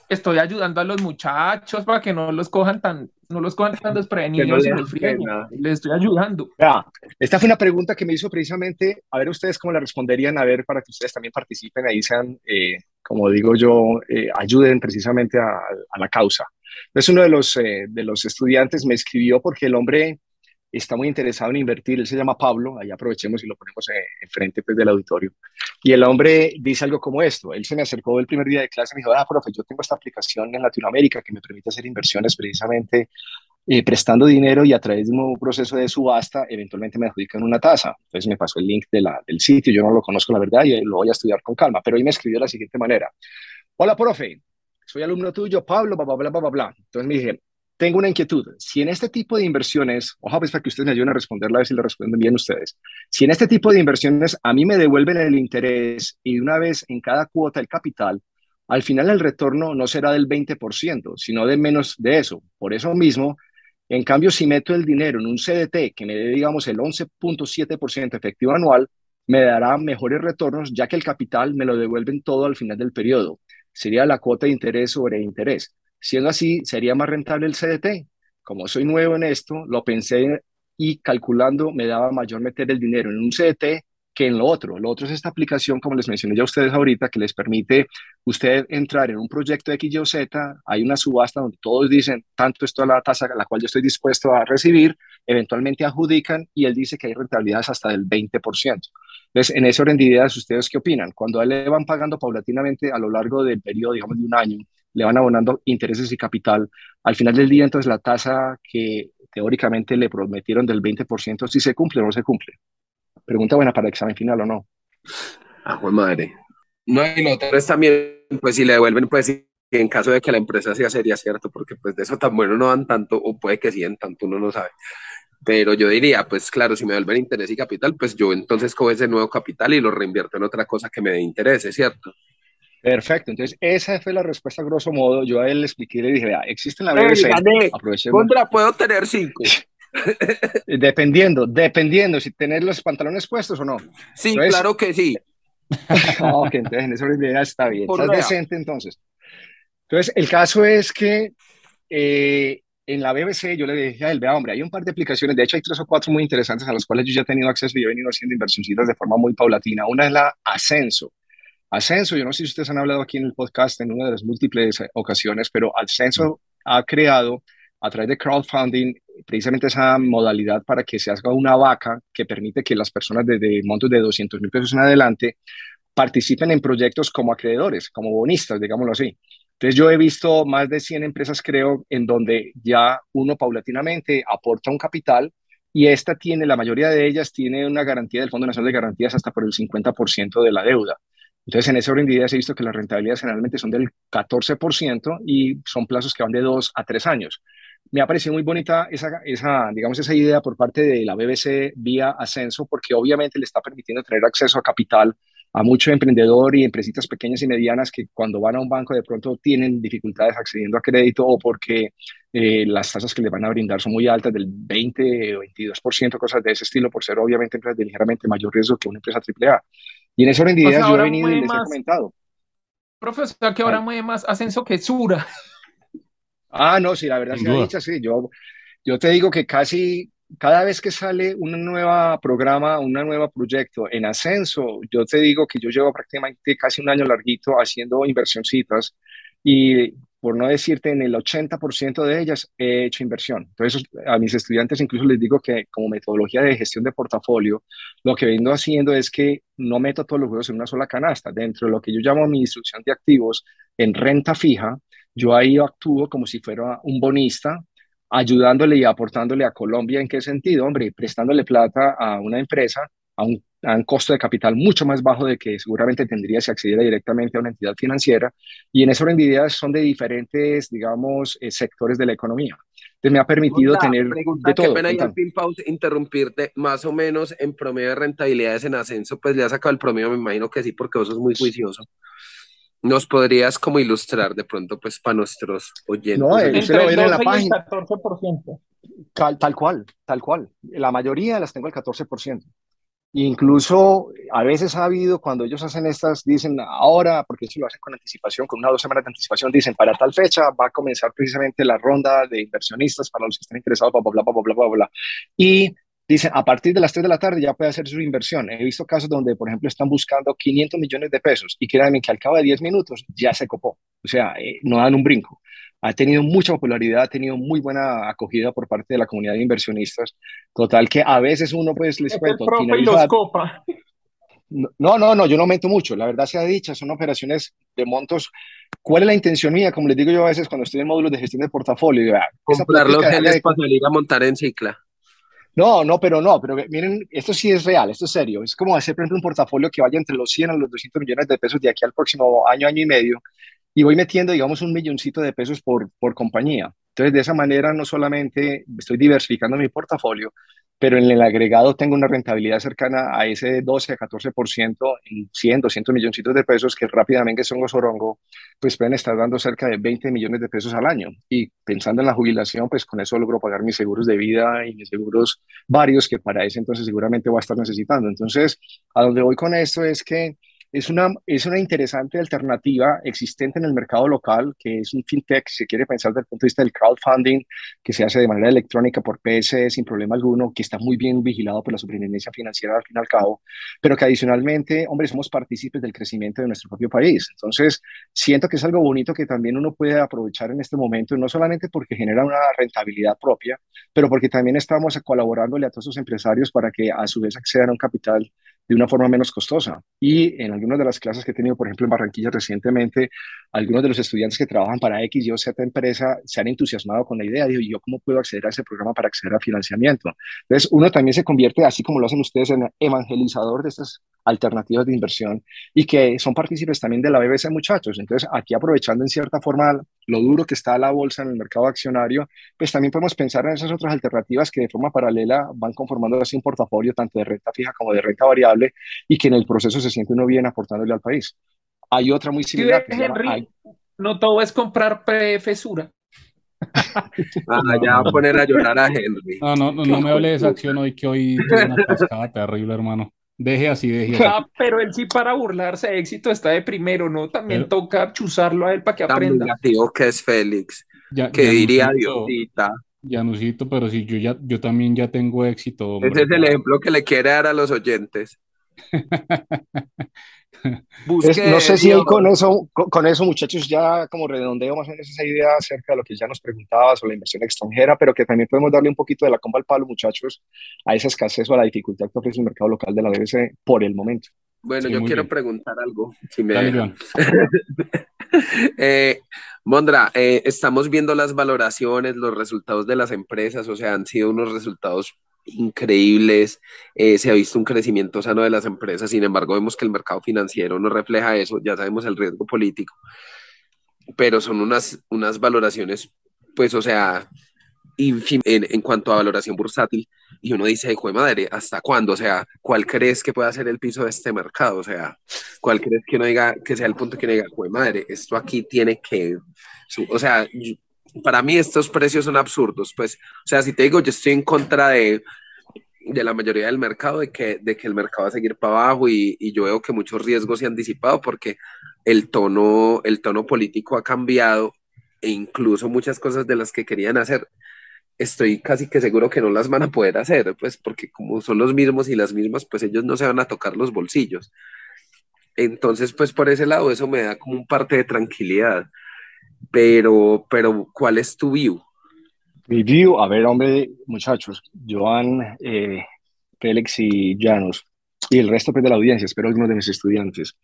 estoy ayudando a los muchachos para que no los cojan tan, no los cojan tan desprevenidos y los Les estoy ayudando. esta fue una pregunta que me hizo precisamente, a ver ustedes cómo la responderían, a ver, para que ustedes también participen ahí, sean, eh, como digo yo, eh, ayuden precisamente a, la causa. Entonces uno de los, eh, de los estudiantes me escribió porque el hombre está muy interesado en invertir, él se llama Pablo, ahí aprovechemos y lo ponemos enfrente pues, del auditorio. Y el hombre dice algo como esto, él se me acercó el primer día de clase y me dijo, ah, profe, yo tengo esta aplicación en Latinoamérica que me permite hacer inversiones precisamente eh, prestando dinero y a través de un proceso de subasta eventualmente me adjudican una tasa. Entonces me pasó el link del sitio, yo no lo conozco la verdad y lo voy a estudiar con calma, pero él me escribió de la siguiente manera, hola, profe, soy alumno tuyo, Pablo, bla, bla, bla, bla, bla. Entonces me dije, tengo una inquietud. Si en este tipo de inversiones, ojalá pues para que ustedes me ayuden a responderla, a ver si le responden bien ustedes. Si en este tipo de inversiones a mí me devuelven el interés y una vez en cada cuota el capital, al final el retorno no será del 20%, sino de menos de eso. Por eso mismo, en cambio, si meto el dinero en un CDT que me dé, digamos, el 11.7% efectivo anual, me dará mejores retornos, ya que el capital me lo devuelven todo al final del periodo. Sería la cuota de interés sobre interés. Siendo así, sería más rentable el CDT. Como soy nuevo en esto, lo pensé y calculando me daba mayor meter el dinero en un CDT que en lo otro. Lo otro es esta aplicación, como les mencioné ya a ustedes ahorita, que les permite usted entrar en un proyecto X, Y Z. Hay una subasta donde todos dicen, tanto esto es la tasa a la cual yo estoy dispuesto a recibir, eventualmente adjudican y él dice que hay rentabilidades hasta del 20%. Entonces, en de ideas, ¿ustedes qué opinan? Cuando a él le van pagando paulatinamente a lo largo del periodo, digamos, de un año, le van abonando intereses y capital. Al final del día, entonces, la tasa que teóricamente le prometieron del 20%, si se cumple o no se cumple. Pregunta buena para el examen final o no. Ah, madre. No, y lo otro también, pues si le devuelven, pues en caso de que la empresa sea sería cierto, porque pues de eso tan bueno no dan tanto, o puede que sí en tanto, uno no sabe. Pero yo diría, pues claro, si me devuelven interés y capital, pues yo entonces cojo ese nuevo capital y lo reinvierto en otra cosa que me dé interés, ¿cierto? Perfecto, entonces esa fue la respuesta grosso modo. Yo a él le expliqué y le dije, vea, existe en la BBC. Contra puedo tener cinco. dependiendo, dependiendo si tener los pantalones puestos o no. Sí, claro que sí. ok, entonces en esa idea está bien. Estás decente entonces. Entonces, el caso es que eh, en la BBC yo le dije a él, vea, hombre, hay un par de aplicaciones, de hecho hay tres o cuatro muy interesantes a las cuales yo ya he tenido acceso y he venido haciendo inversioncitas de forma muy paulatina. Una es la Ascenso. Ascenso, yo no sé si ustedes han hablado aquí en el podcast en una de las múltiples ocasiones, pero Ascenso ha creado a través de crowdfunding precisamente esa modalidad para que se haga una vaca que permite que las personas desde montos de 200 mil pesos en adelante participen en proyectos como acreedores, como bonistas, digámoslo así. Entonces yo he visto más de 100 empresas, creo, en donde ya uno paulatinamente aporta un capital y esta tiene, la mayoría de ellas tiene una garantía del Fondo Nacional de Garantías hasta por el 50% de la deuda. Entonces, en ese orden de ideas he visto que las rentabilidades generalmente son del 14% y son plazos que van de 2 a 3 años. Me ha parecido muy bonita esa, esa, digamos, esa idea por parte de la BBC vía Ascenso, porque obviamente le está permitiendo tener acceso a capital a mucho emprendedor y empresitas pequeñas y medianas que cuando van a un banco de pronto tienen dificultades accediendo a crédito o porque eh, las tasas que le van a brindar son muy altas, del 20 o 22%, cosas de ese estilo, por ser obviamente empresas de ligeramente mayor riesgo que una empresa AAA. Y en esa orden de ideas yo he venido y les he comentado. Profesor, que ahora mueve más ascenso que Sura. Ah, no, sí, la verdad se ha dicho así. Yo, yo te digo que casi cada vez que sale un nuevo programa, un nuevo proyecto en ascenso, yo te digo que yo llevo prácticamente casi un año larguito haciendo inversioncitas y por no decirte en el 80% de ellas he hecho inversión. Entonces a mis estudiantes incluso les digo que como metodología de gestión de portafolio, lo que vengo haciendo es que no meto todos los huevos en una sola canasta. Dentro de lo que yo llamo mi instrucción de activos en renta fija, yo ahí actúo como si fuera un bonista ayudándole y aportándole a Colombia. ¿En qué sentido? Hombre, prestándole plata a una empresa a un, costo de capital mucho más bajo de que seguramente tendría si accediera directamente a una entidad financiera. Y en de ideas son de diferentes, digamos, eh, sectores de la economía. Entonces me ha permitido tener de todo. Qué pena interrumpirte, más o menos en promedio de rentabilidades en ascenso, pues le ha sacado el promedio, me imagino que sí, porque vos sos muy juicioso. ¿Nos podrías como ilustrar de pronto pues para nuestros oyentes? No, eso lo en la página. 14%. Tal, tal, cual, tal cual. La mayoría las tengo al 14%. Incluso a veces ha habido cuando ellos hacen estas, dicen ahora, porque eso lo hacen con anticipación, con una o dos semanas de anticipación, dicen para tal fecha va a comenzar precisamente la ronda de inversionistas para los que están interesados, bla, bla, bla, bla, bla, bla, bla. Y dicen, a partir de las 3 de la tarde ya puede hacer su inversión. He visto casos donde, por ejemplo, están buscando 500 millones de pesos y créanme que al cabo de 10 minutos ya se copó. O sea, eh, no dan un brinco. Ha tenido mucha popularidad, ha tenido muy buena acogida por parte de la comunidad de inversionistas. Total que a veces uno, pues, les cuento... Y los copa. No, no, no, yo no meto mucho. La verdad sea dicha, son operaciones de montos. ¿Cuál es la intención mía? Como les digo yo a veces cuando estoy en módulos de gestión de portafolio, comprar los geles para salir a montar en cicla. No, no, pero no, pero miren, esto sí es real, esto es serio. Es como hacer, por ejemplo, un portafolio que vaya entre los 100 a los 200 millones de pesos de aquí al próximo año, año y medio, y voy metiendo, digamos, un milloncito de pesos por, por compañía. Entonces, de esa manera, no solamente estoy diversificando mi portafolio, pero en el agregado tengo una rentabilidad cercana a ese 12 a 14% en 100, 200 milloncitos de pesos que rápidamente son sorongo, pues pueden estar dando cerca de 20 millones de pesos al año. Y pensando en la jubilación, pues con eso logro pagar mis seguros de vida y mis seguros varios que para ese entonces seguramente voy a estar necesitando. Entonces, a donde voy con esto es que es una, es una interesante alternativa existente en el mercado local, que es un fintech, si se quiere pensar desde el punto de vista del crowdfunding, que se hace de manera electrónica por PS sin problema alguno, que está muy bien vigilado por la superintendencia financiera al fin y al cabo, pero que adicionalmente, hombre, somos partícipes del crecimiento de nuestro propio país. Entonces, siento que es algo bonito que también uno puede aprovechar en este momento, no solamente porque genera una rentabilidad propia, pero porque también estamos colaborándole a todos esos empresarios para que a su vez accedan a un capital de una forma menos costosa. Y en algunas de las clases que he tenido, por ejemplo, en Barranquilla recientemente, algunos de los estudiantes que trabajan para X, Y o Z empresa se han entusiasmado con la idea. Digo, ¿yo cómo puedo acceder a ese programa para acceder a financiamiento? Entonces, uno también se convierte, así como lo hacen ustedes, en evangelizador de estas alternativas de inversión y que son partícipes también de la BBC, muchachos. Entonces, aquí aprovechando en cierta forma lo duro que está la bolsa en el mercado accionario, pues también podemos pensar en esas otras alternativas que de forma paralela van conformando así un portafolio tanto de renta fija como de renta variable y que en el proceso se siente uno bien aportándole al país. Hay otra muy similar. no todo es comprar prefesura. ah, ya va a poner a llorar a Henry. No, no, no, me hable de esa acción hoy que hoy es una cascada terrible, hermano. Deje así, deje así. Ah, pero él sí para burlarse de éxito está de primero, ¿no? También toca chuzarlo a él para que aprenda. Tan negativo que es Félix. Ya, que diría Diosita. Janusito, pero sí, yo ya, yo también ya tengo éxito, Ese es el ejemplo que le quiere dar a los oyentes. Busque no sé si con eso, con, con eso, muchachos, ya como redondeo más o menos esa idea acerca de lo que ya nos preguntabas sobre la inversión extranjera, pero que también podemos darle un poquito de la comba al palo, muchachos, a esa escasez o a la dificultad que ofrece el mercado local de la BBC por el momento. Bueno, Sí, yo quiero bien. preguntar algo, si me Dale. Eh, Mondra, eh, estamos viendo las valoraciones, los resultados de las empresas, o sea, han sido unos resultados increíbles, eh, se ha visto un crecimiento sano de las empresas, sin embargo, vemos que el mercado financiero no refleja eso, ya sabemos el riesgo político, pero son unas, unas valoraciones, pues, o sea, en, en cuanto a valoración bursátil, y uno dice, hijo de madre, ¿hasta cuándo? O sea, ¿cuál crees que pueda ser el piso de este mercado? O sea, ¿cuál crees que uno diga, que sea el punto que uno diga, hijo de madre, esto aquí tiene que, o sea, para mí estos precios son absurdos, pues, o sea, si te digo, yo estoy en contra de, de la mayoría del mercado, de que, de que el mercado va a seguir para abajo y, yo veo que muchos riesgos se han disipado porque el tono, el tono político ha cambiado e incluso muchas cosas de las que querían hacer, estoy casi que seguro que no las van a poder hacer, pues porque como son los mismos y las mismas, pues ellos no se van a tocar los bolsillos. Entonces, pues por ese lado eso me da como un parte de tranquilidad. Pero, pero, ¿cuál es tu view? Review, a ver, hombre, muchachos, Joan, eh, Félix y Janos, y el resto pues, de la audiencia, espero algunos de mis estudiantes.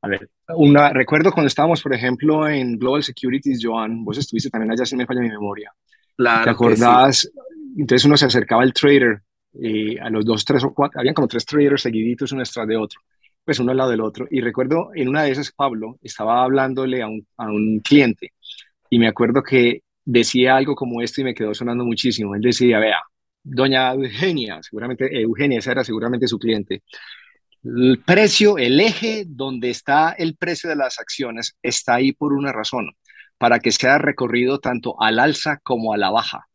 A ver, una, recuerdo cuando estábamos, por ejemplo, en Global Securities, Joan, vos estuviste también allá, si me falla mi memoria. ¿Te Claro que sí. acordás? Entonces uno se acercaba al trader, eh, a los dos, tres o cuatro, habían como tres traders seguiditos uno tras de otro, pues uno al lado del otro. Y recuerdo en una de esas, Pablo estaba hablándole a un, a un cliente y me acuerdo que decía algo como esto y me quedó sonando muchísimo. Él decía, vea, doña Eugenia, seguramente Eugenia, esa era seguramente su cliente. El precio, el eje donde está el precio de las acciones está ahí por una razón, para que sea recorrido tanto al alza como a la baja.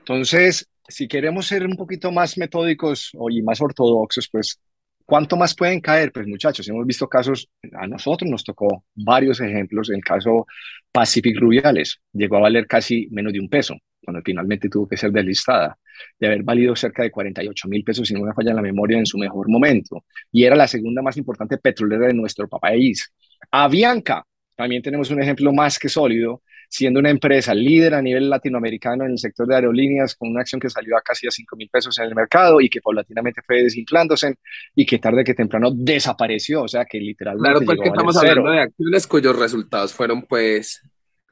Entonces, si queremos ser un poquito más metódicos y más ortodoxos, pues, ¿cuánto más pueden caer? Pues, muchachos, hemos visto casos, a nosotros nos tocó varios ejemplos. El caso Pacific Rubiales llegó a valer casi menos de un peso, cuando finalmente tuvo que ser deslistada, de haber valido cerca de 48 mil pesos, si no me falla en la memoria, en su mejor momento. Y era la segunda más importante petrolera de nuestro país. Avianca, también tenemos un ejemplo más que sólido, siendo una empresa líder a nivel latinoamericano en el sector de aerolíneas, con una acción que salió a casi a 5 mil pesos en el mercado y que paulatinamente fue desinflándose y que tarde que temprano desapareció, o sea que literalmente Claro, pues llegó que a valer estamos hablando de acciones cuyos resultados fueron pues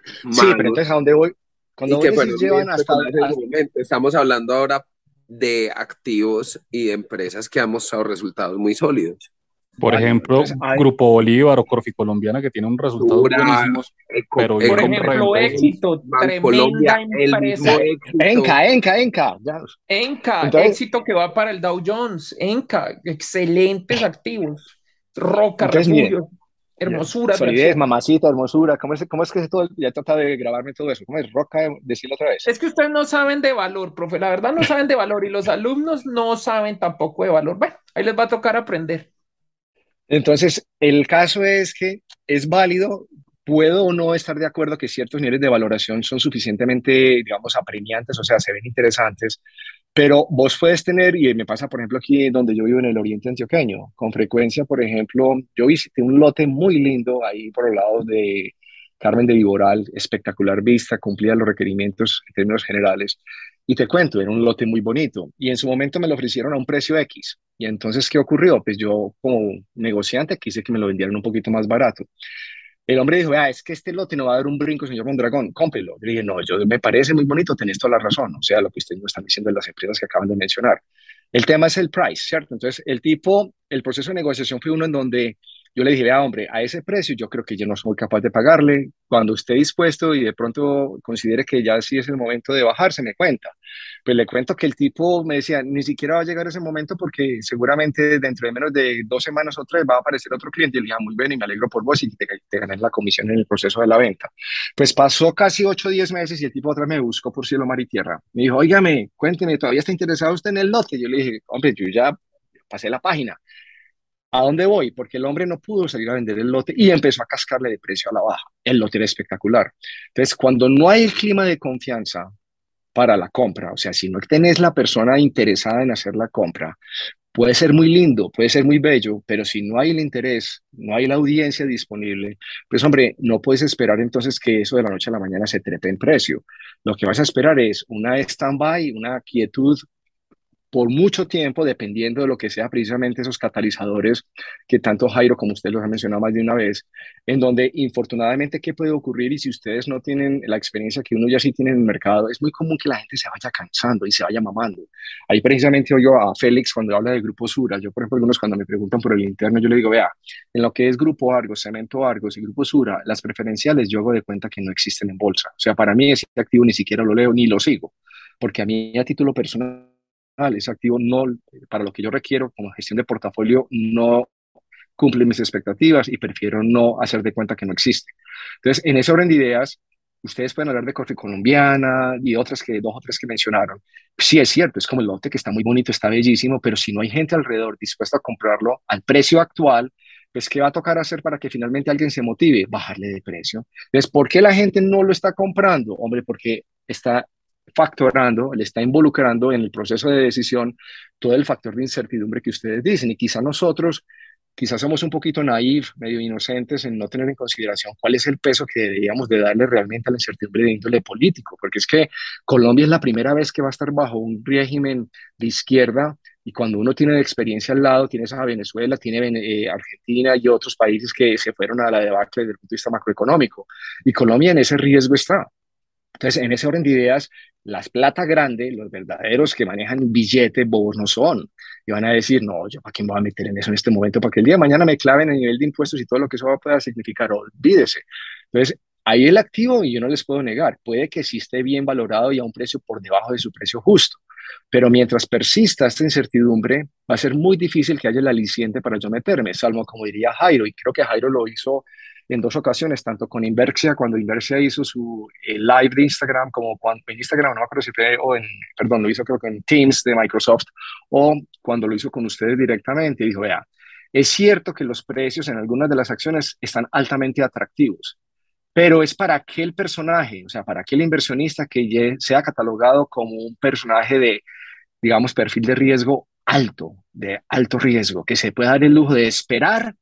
Sí, pero malos entonces a dónde voy, cuando que fueron llevan bien hasta, hasta-. Estamos hablando ahora de activos y de empresas que han mostrado resultados muy sólidos. Por Vale, ejemplo, hay- Grupo Bolívar o Corficolombiana que tienen resultados Dura, buenísimos, Eco- pero Por ejemplo, éxito, tremenda mismo empresa. éxito. Enca, Enca, Enca, ya. Enca, Entonces- éxito que va para el Dow Jones. Enca, excelentes activos. Roca, Entonces, miren, refugio, hermosura de Solidez, mamacita, hermosura, ¿cómo es, cómo es que es todo? Ya trata de grabarme todo eso. ¿Cómo es? Roca, decirlo otra vez. Es que ustedes no saben de valor, profe. La verdad no saben de valor y los alumnos no saben tampoco de valor. Bueno, ahí les va a tocar aprender. Entonces, el caso es que es válido, puedo o no estar de acuerdo que ciertos niveles de valoración son suficientemente, digamos, apremiantes, o sea, se ven interesantes, pero vos puedes tener, y me pasa, por ejemplo, aquí donde yo vivo en el oriente antioqueño, con frecuencia, por ejemplo, yo visité un lote muy lindo ahí por los lados de Carmen de Viboral, espectacular vista, cumplía los requerimientos en términos generales. Y te cuento, era un lote muy bonito. Y en su momento me lo ofrecieron a un precio X. Y entonces, ¿qué ocurrió? Pues yo, como negociante, quise que me lo vendieran un poquito más barato. El hombre dijo, ah, es que este lote no va a dar un brinco, señor Mondragón, cómprelo. Yo dije, no, yo me parece muy bonito, tenés toda la razón. O sea, lo que ustedes me están diciendo de las empresas que acaban de mencionar. El tema es el price, ¿cierto? Entonces, el tipo, el proceso de negociación fue uno en donde yo le dije, vea, hombre, a ese precio yo creo que yo no soy capaz de pagarle. Cuando esté dispuesto y de pronto considere que ya sí es el momento de bajarse, me cuenta. Pues le cuento que el tipo me decía, ni siquiera va a llegar ese momento porque seguramente dentro de menos de dos semanas o tres va a aparecer otro cliente. Y le dije, ah, muy bien, y me alegro por vos y te, te gané la comisión en el proceso de la venta. Pues pasó casi ocho o diez meses y el tipo otra vez me buscó por cielo, mar y tierra. Me dijo, óigame, cuénteme, ¿todavía está interesado usted en el lote? Yo le dije, hombre, yo ya pasé la página. ¿A dónde voy? Porque el hombre no pudo salir a vender el lote y empezó a cascarle de precio a la baja. El lote era espectacular. Entonces, cuando no hay el clima de confianza para la compra, o sea, si no tenés la persona interesada en hacer la compra, puede ser muy lindo, puede ser muy bello, pero si no hay el interés, no hay la audiencia disponible, pues hombre, no puedes esperar entonces que eso de la noche a la mañana se trepe en precio. Lo que vas a esperar es una stand-by, una quietud por mucho tiempo, dependiendo de lo que sea precisamente esos catalizadores que tanto Jairo como usted los ha mencionado más de una vez, en donde infortunadamente, ¿qué puede ocurrir? Y si ustedes no tienen la experiencia que uno ya sí tiene en el mercado, es muy común que la gente se vaya cansando y se vaya mamando. Ahí precisamente oigo a Félix cuando habla de Grupo Sura. Yo, por ejemplo, algunos cuando me preguntan por el interno, yo le digo, vea, en lo que es Grupo Argos, Cemento Argos y Grupo Sura, las preferenciales yo hago de cuenta que no existen en bolsa. O sea, para mí ese activo ni siquiera lo leo ni lo sigo, porque a mí a título personal ese activo no, para lo que yo requiero como gestión de portafolio, no cumple mis expectativas y prefiero no hacer de cuenta que no existe. Entonces, en ese orden de ideas, ustedes pueden hablar de Corte Colombiana y otras que, dos o tres que mencionaron. Sí, es cierto, es como el lote que está muy bonito, está bellísimo, pero si no hay gente alrededor dispuesta a comprarlo al precio actual, pues ¿qué va a tocar hacer para que finalmente alguien se motive? Bajarle de precio. Entonces, ¿por qué la gente no lo está comprando? Hombre, porque está factorando, le está involucrando en el proceso de decisión todo el factor de incertidumbre que ustedes dicen. Y quizá nosotros, quizás somos un poquito naif, medio inocentes en no tener en consideración cuál es el peso que deberíamos de darle realmente a la incertidumbre de índole político, porque es que Colombia es la primera vez que va a estar bajo un régimen de izquierda y cuando uno tiene experiencia al lado, tienes a Venezuela, tiene eh, Argentina y otros países que se fueron a la debacle desde el punto de vista macroeconómico. Y Colombia en ese riesgo está. Entonces, en ese orden de ideas, las plata grandes, los verdaderos que manejan billetes bobos no son. Y van a decir, no, yo para qué me voy a meter en eso en este momento, para que el día de mañana me claven a nivel de impuestos y todo lo que eso va a poder significar, olvídese. Entonces, ahí el activo, y yo no les puedo negar, puede que sí esté bien valorado y a un precio por debajo de su precio justo. Pero mientras persista esta incertidumbre, va a ser muy difícil que haya el aliciente para yo meterme, salvo como diría Jairo, y creo que Jairo lo hizo en dos ocasiones, tanto con Inversia, cuando Inversia hizo su eh, live de Instagram, como cuando en Instagram, no me acuerdo si o en, perdón, lo hizo creo que en Teams de Microsoft, o cuando lo hizo con ustedes directamente, dijo, vea, es cierto que los precios en algunas de las acciones están altamente atractivos, pero es para aquel personaje, o sea, para aquel inversionista que sea catalogado como un personaje de, digamos, perfil de riesgo alto, de alto riesgo, que se pueda dar el lujo de esperar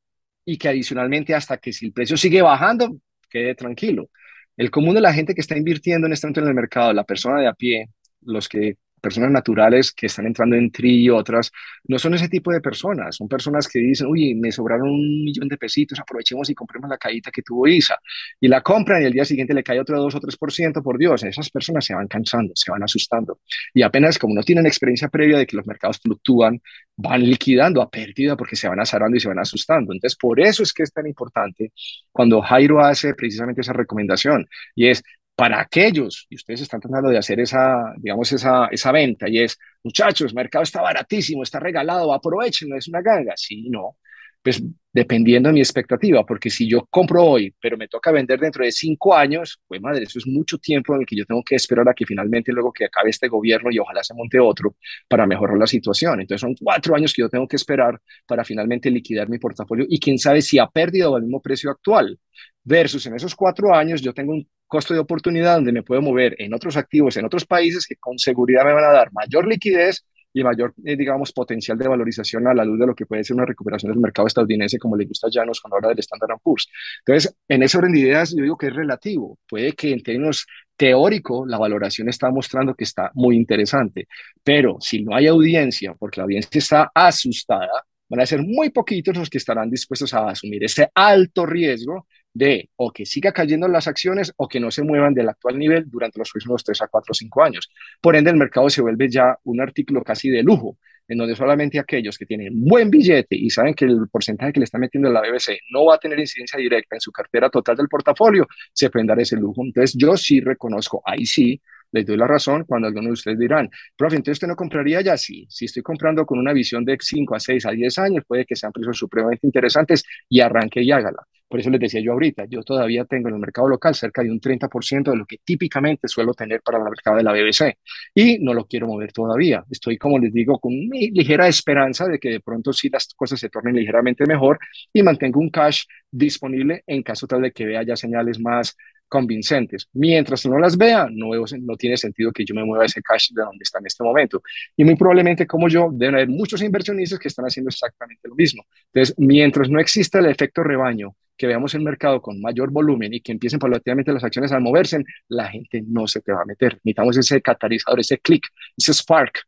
y que adicionalmente hasta que si el precio sigue bajando, quede tranquilo. El común de la gente que está invirtiendo en este momento en el mercado, la persona de a pie, los que personas naturales que están entrando en TRI y otras, no son ese tipo de personas, son personas que dicen, uy, me sobraron un millón de pesitos, aprovechemos y compremos la caída que tuvo ISA, y la compran y el día siguiente le cae otro 2 o 3%, por Dios, esas personas se van cansando, se van asustando, y apenas como no tienen experiencia previa de que los mercados fluctúan, van liquidando a pérdida porque se van azarando y se van asustando. Entonces, por eso es que es tan importante cuando Jairo hace precisamente esa recomendación, y es, para aquellos, y ustedes están tratando de hacer esa, digamos, esa, esa venta, y es, muchachos, el mercado está baratísimo, está regalado, aprovechenlo, es una ganga. Sí, no, pues dependiendo de mi expectativa, porque si yo compro hoy, pero me toca vender dentro de cinco años, pues madre, eso es mucho tiempo en el que yo tengo que esperar a que finalmente luego que acabe este gobierno y ojalá se monte otro para mejorar la situación. Entonces son cuatro años que yo tengo que esperar para finalmente liquidar mi portafolio y quién sabe si ha perdido al mismo precio actual. Versus en esos cuatro años yo tengo un costo de oportunidad donde me puedo mover en otros activos, en otros países que con seguridad me van a dar mayor liquidez y mayor, eh, digamos, potencial de valorización a la luz de lo que puede ser una recuperación del mercado estadounidense, como le gusta a Llanos con la hora del Standard Poor's. Entonces, en ese orden de ideas, yo digo que es relativo. Puede que en términos teóricos la valoración está mostrando que está muy interesante, pero si no hay audiencia, porque la audiencia está asustada, van a ser muy poquitos los que estarán dispuestos a asumir ese alto riesgo de o que siga cayendo las acciones o que no se muevan del actual nivel durante los próximos 3 a 4 o 5 años. Por ende, el mercado se vuelve ya un artículo casi de lujo, en donde solamente aquellos que tienen buen billete y saben que el porcentaje que le está metiendo la BBC no va a tener incidencia directa en su cartera total del portafolio, se pueden dar ese lujo. Entonces, yo sí reconozco, ahí sí, les doy la razón cuando algunos de ustedes dirán, profe, entonces usted no compraría ya, sí, si estoy comprando con una visión de 5 a 6 a 10 años, puede que sean precios supremamente interesantes y arranque y hágala. Por eso les decía yo ahorita, yo todavía tengo en el mercado local cerca de un 30% de lo que típicamente suelo tener para el mercado de la BBC y no lo quiero mover todavía. Estoy, como les digo, con una ligera esperanza de que de pronto sí las cosas se tornen ligeramente mejor y mantengo un cash disponible en caso tal de que vea ya señales más convincentes. Mientras no las vea, no, no tiene sentido que yo me mueva ese cash de donde está en este momento. Y muy probablemente, como yo, deben haber muchos inversionistas que están haciendo exactamente lo mismo. Entonces, mientras no exista el efecto rebaño, que veamos el mercado con mayor volumen y que empiecen paulatinamente las acciones a moverse, la gente no se te va a meter. Necesitamos ese catalizador, ese click, ese spark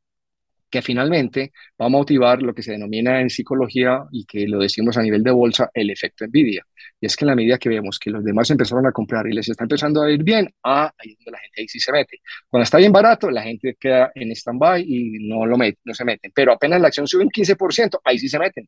que finalmente va a motivar lo que se denomina en psicología y que lo decimos a nivel de bolsa, el efecto envidia. Y es que en la medida que vemos que los demás empezaron a comprar y les está empezando a ir bien, ah, ahí es donde la gente ahí sí se mete. Cuando está bien barato, la gente queda en stand-by y no, lo mete, no se meten. Pero apenas la acción sube un 15%, ahí sí se meten.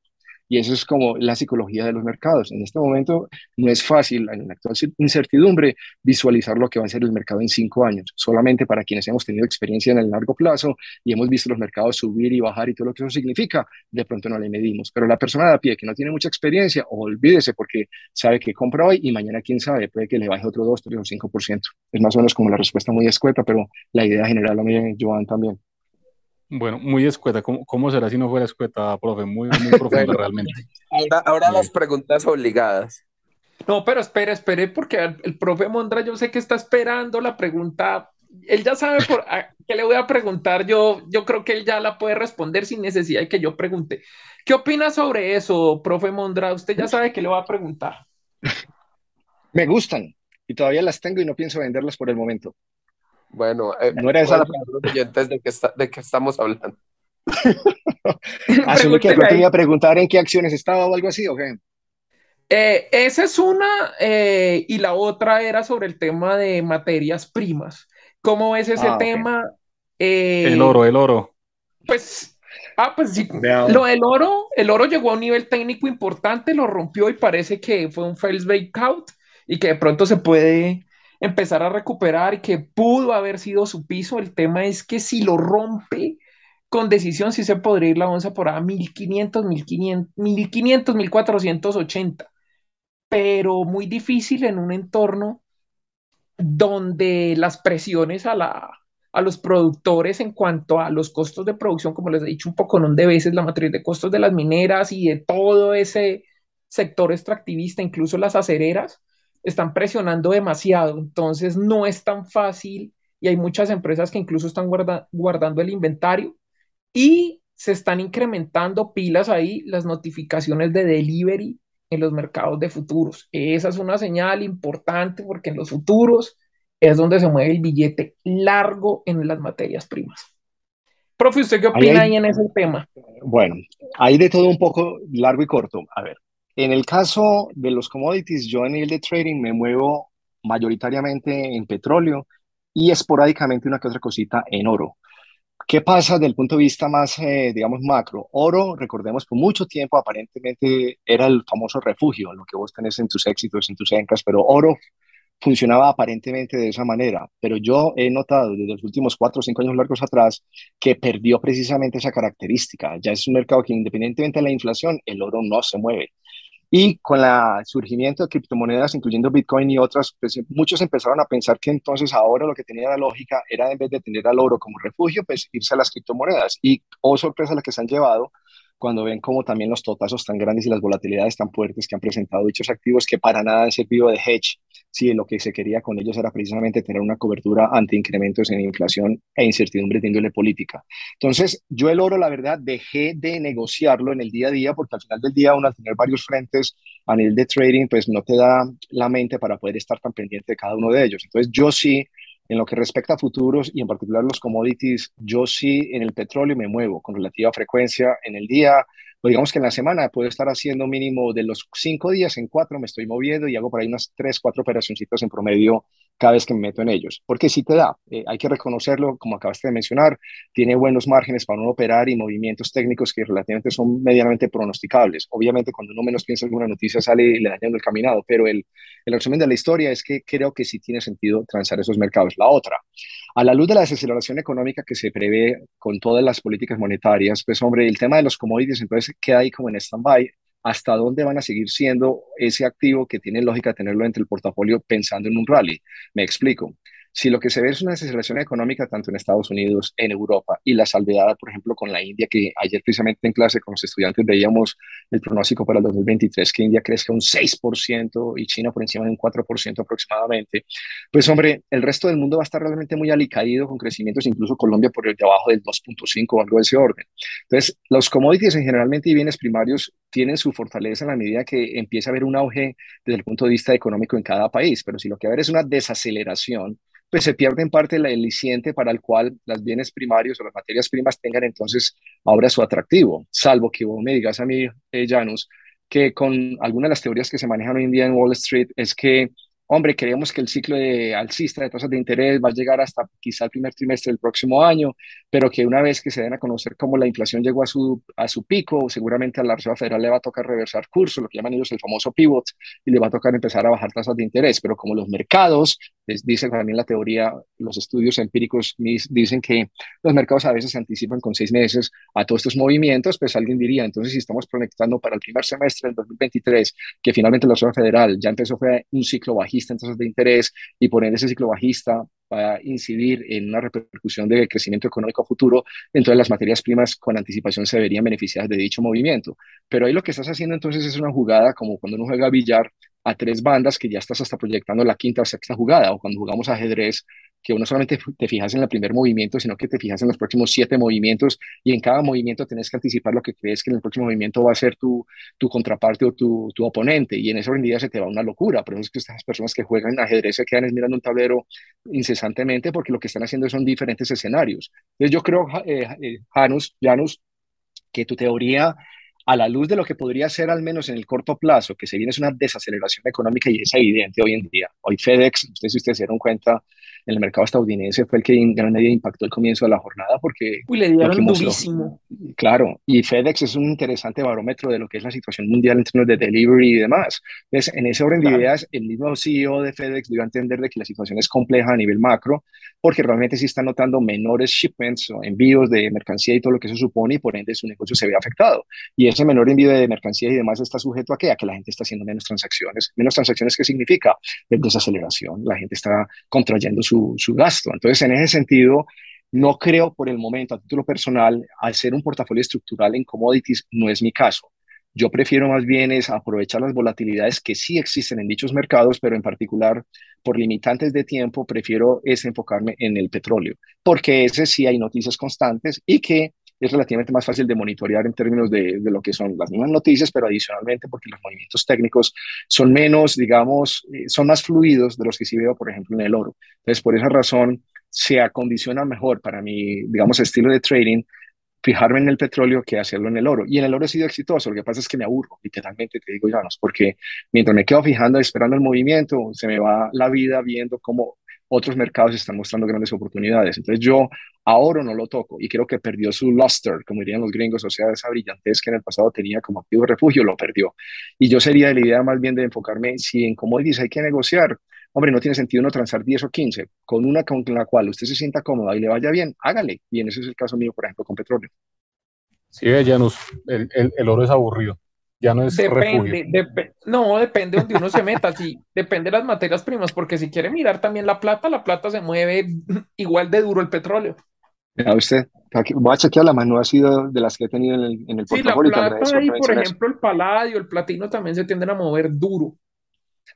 Y eso es como la psicología de los mercados. En este momento no es fácil, en la actual incertidumbre, visualizar lo que va a ser el mercado en cinco años. Solamente para quienes hemos tenido experiencia en el largo plazo y hemos visto los mercados subir y bajar y todo lo que eso significa, de pronto no le medimos. Pero la persona de a pie que no tiene mucha experiencia, olvídese porque sabe que compra hoy y mañana, quién sabe, puede que le baje otro 2, 3 o 5%. Es más o menos como la respuesta muy escueta, pero la idea general lo mide Joan también. Bueno, muy escueta. ¿Cómo, será si no fuera escueta, profe? Muy, muy profunda realmente. Ahora, las preguntas obligadas. No, pero espere, espere, porque el, profe Mondra yo sé que está esperando la pregunta. Él ya sabe por qué le voy a preguntar. Yo, yo creo que él ya la puede responder sin necesidad de que yo pregunte. ¿Qué opina sobre eso, profe Mondra? Usted ya sabe que le va a preguntar. Me gustan y todavía las tengo y no pienso venderlas por el momento. Bueno, eh, no era esa la pregunta. de qué, de qué estamos hablando. Asumo que te iba a preguntar en qué acciones estaba o algo así, ¿o qué? Eh, esa es una, eh, y la otra era sobre el tema de materias primas. ¿Cómo es ese ah, tema? el oro, el oro. Pues, ah, pues sí, lo del oro, el oro llegó a un nivel técnico importante, lo rompió y parece que fue un fails breakout y que de pronto se puede empezar a recuperar y que pudo haber sido su piso. El tema es que si lo rompe con decisión, sí se podría ir la onza por a 1500, 1500, 1500, 1480, pero muy difícil en un entorno donde las presiones a, la, a los productores en cuanto a los costos de producción, como les he dicho un poco, no de veces la matriz de costos de las mineras y de todo ese sector extractivista, incluso las acereras, están presionando demasiado, entonces no es tan fácil y hay muchas empresas que incluso están guardando el inventario y se están incrementando pilas ahí las notificaciones de delivery en los mercados de futuros. Esa es una señal importante porque en los futuros es donde se mueve el billete largo en las materias primas. Profe, ¿usted qué opina ahí en ese tema? Bueno, hay de todo un poco largo y corto. A ver, en el caso de los commodities, yo en el de trading me muevo mayoritariamente en petróleo y esporádicamente una que otra cosita en oro. ¿Qué pasa desde el punto de vista más, eh, digamos, macro? Oro, recordemos, por mucho tiempo aparentemente era el famoso refugio, lo que vos tenés en tus éxitos, en tus encas, pero oro funcionaba aparentemente de esa manera, pero yo he notado desde los últimos cuatro o cinco años largos atrás que perdió precisamente esa característica. Ya es un mercado que independientemente de la inflación, el oro no se mueve. Y con el surgimiento de criptomonedas, incluyendo Bitcoin y otras, pues muchos empezaron a pensar que entonces ahora lo que tenía la lógica era en vez de tener al oro como refugio, pues irse a las criptomonedas. Y, oh sorpresa, la que se han llevado, cuando ven como también los totazos tan grandes y las volatilidades tan fuertes que han presentado dichos activos que para nada han servido de hedge, si lo que se quería con ellos era precisamente tener una cobertura ante incrementos en inflación e incertidumbre de índole política. Entonces, yo el oro, la verdad, dejé de negociarlo en el día a día porque al final del día, uno al tener varios frentes a nivel de trading, pues no te da la mente para poder estar tan pendiente de cada uno de ellos. Entonces, yo sí en lo que respecta a futuros y en particular los commodities, yo sí en el petróleo me muevo con relativa frecuencia en el día, o digamos que en la semana puedo estar haciendo mínimo de los cinco días en cuatro me estoy moviendo y hago por ahí unas tres, cuatro operacioncitas en promedio cada vez que me meto en ellos. Porque sí te da, eh, hay que reconocerlo, como acabaste de mencionar, tiene buenos márgenes para uno operar y movimientos técnicos que relativamente son medianamente pronosticables. Obviamente, cuando uno menos piensa alguna noticia sale y le dañando el caminado, pero el, el resumen de la historia es que creo que sí tiene sentido transar esos mercados. La otra, a la luz de la desaceleración económica que se prevé con todas las políticas monetarias, pues hombre, el tema de los commodities entonces queda ahí como en stand-by hasta dónde van a seguir siendo ese activo que tiene lógica tenerlo entre el portafolio pensando en un rally. Me explico. Si lo que se ve es una desaceleración económica tanto en Estados Unidos, en Europa y la salvedad, por ejemplo, con la India, que ayer precisamente en clase con los estudiantes veíamos el pronóstico para el 2023, que India crezca un 6% y China por encima de un 4% aproximadamente, pues hombre, el resto del mundo va a estar realmente muy alicaído con crecimientos, incluso Colombia por debajo del 2.5 o algo de ese orden. Entonces, los commodities en generalmente y bienes primarios tienen su fortaleza en la medida que empieza a haber un auge desde el punto de vista económico en cada país, pero si lo que va a haber es una desaceleración, pues se pierde en parte el aliciente para el cual las bienes primarios o las materias primas tengan entonces ahora su atractivo, salvo que vos me digas a mí, eh, Janus, que con algunas de las teorías que se manejan hoy en día en Wall Street es que hombre, creemos que el ciclo de alcista de tasas de interés va a llegar hasta quizá el primer trimestre del próximo año, pero que una vez que se den a conocer cómo la inflación llegó a su, a su pico, seguramente a la Reserva Federal le va a tocar reversar curso, lo que llaman ellos el famoso pivot, y le va a tocar empezar a bajar tasas de interés. Pero como los mercados, les dice también la teoría, los estudios empíricos dicen que los mercados a veces se anticipan con seis meses a todos estos movimientos, pues alguien diría, entonces si estamos proyectando para el primer semestre del 2023, que finalmente la Reserva Federal ya empezó fue un ciclo bajista, en tasas de interés y poner ese ciclo bajista va a incidir en una repercusión de crecimiento económico futuro, entonces las materias primas con anticipación se verían beneficiadas de dicho movimiento. Pero ahí lo que estás haciendo entonces es una jugada como cuando uno juega billar a tres bandas que ya estás hasta proyectando la quinta o sexta jugada, o cuando jugamos ajedrez que uno solamente te fijas en el primer movimiento, sino que te fijas en los próximos siete movimientos y en cada movimiento tenés que anticipar lo que crees que en el próximo movimiento va a ser tu, tu contraparte o tu, tu oponente y en esa día se te va una locura. Por eso es que estas personas que juegan ajedrez se quedan mirando un tablero incesantemente porque lo que están haciendo son diferentes escenarios. Entonces yo creo, eh, eh, Janus, Janus, que tu teoría a la luz de lo que podría ser al menos en el corto plazo, que se viene es una desaceleración económica y es evidente hoy en día. Hoy FedEx, si ustedes se dieron cuenta, en el mercado estadounidense fue el que en gran medida impactó el comienzo de la jornada porque... Uy, le dieron durísimo. Claro, y FedEx es un interesante barómetro de lo que es la situación mundial en términos de delivery y demás. Entonces, en ese orden de ideas, el mismo CEO de FedEx dio a entender de que la situación es compleja a nivel macro, porque realmente sí está notando menores shipments o envíos de mercancía y todo lo que eso supone, y por ende su negocio se ve afectado. Y ese menor envío de mercancía y demás está sujeto a qué? A que la gente está haciendo menos transacciones. Menos transacciones, ¿qué significa? Desaceleración. La gente está contrayendo su, su gasto. Entonces, en ese sentido, no creo por el momento, a título personal, hacer un portafolio estructural en commodities no es mi caso. Yo prefiero más bien es aprovechar las volatilidades que sí existen en dichos mercados, pero en particular por limitantes de tiempo prefiero es enfocarme en el petróleo, porque ese sí hay noticias constantes y que es relativamente más fácil de monitorear en términos de, de, lo que son las mismas noticias, pero adicionalmente porque los movimientos técnicos son menos, digamos, eh, son más fluidos de los que sí veo, por ejemplo, en el oro. Entonces, por esa razón, se acondiciona mejor para mi, digamos, estilo de trading fijarme en el petróleo que hacerlo en el oro. Y en el oro he sido exitoso, lo que pasa es que me aburro, literalmente te digo, Llanos, porque mientras me quedo fijando, esperando el movimiento, se me va la vida viendo cómo otros mercados están mostrando grandes oportunidades. Entonces yo a oro no lo toco y creo que perdió su luster, como dirían los gringos, o sea, esa brillantez que en el pasado tenía como activo refugio, lo perdió. Y yo sería de la idea más bien de enfocarme si en commodities hay que negociar, hombre, no tiene sentido no transar 10 o 15, con una con la cual usted se sienta cómoda y le vaya bien, hágale. Y en ese es el caso mío, por ejemplo, con petróleo. Sí, Janus, el, el, el oro es aburrido. Ya no es depende, dep no, depende de donde uno se meta, sí, depende de las materias primas, porque si quiere mirar también la plata, la plata se mueve igual de duro el petróleo. Mira usted, voy a chequear la mano, ha sido de las que he tenido en el, en el portafolio. Sí, la plata ahí, por ejemplo, el paladio, el platino también se tienden a mover duro.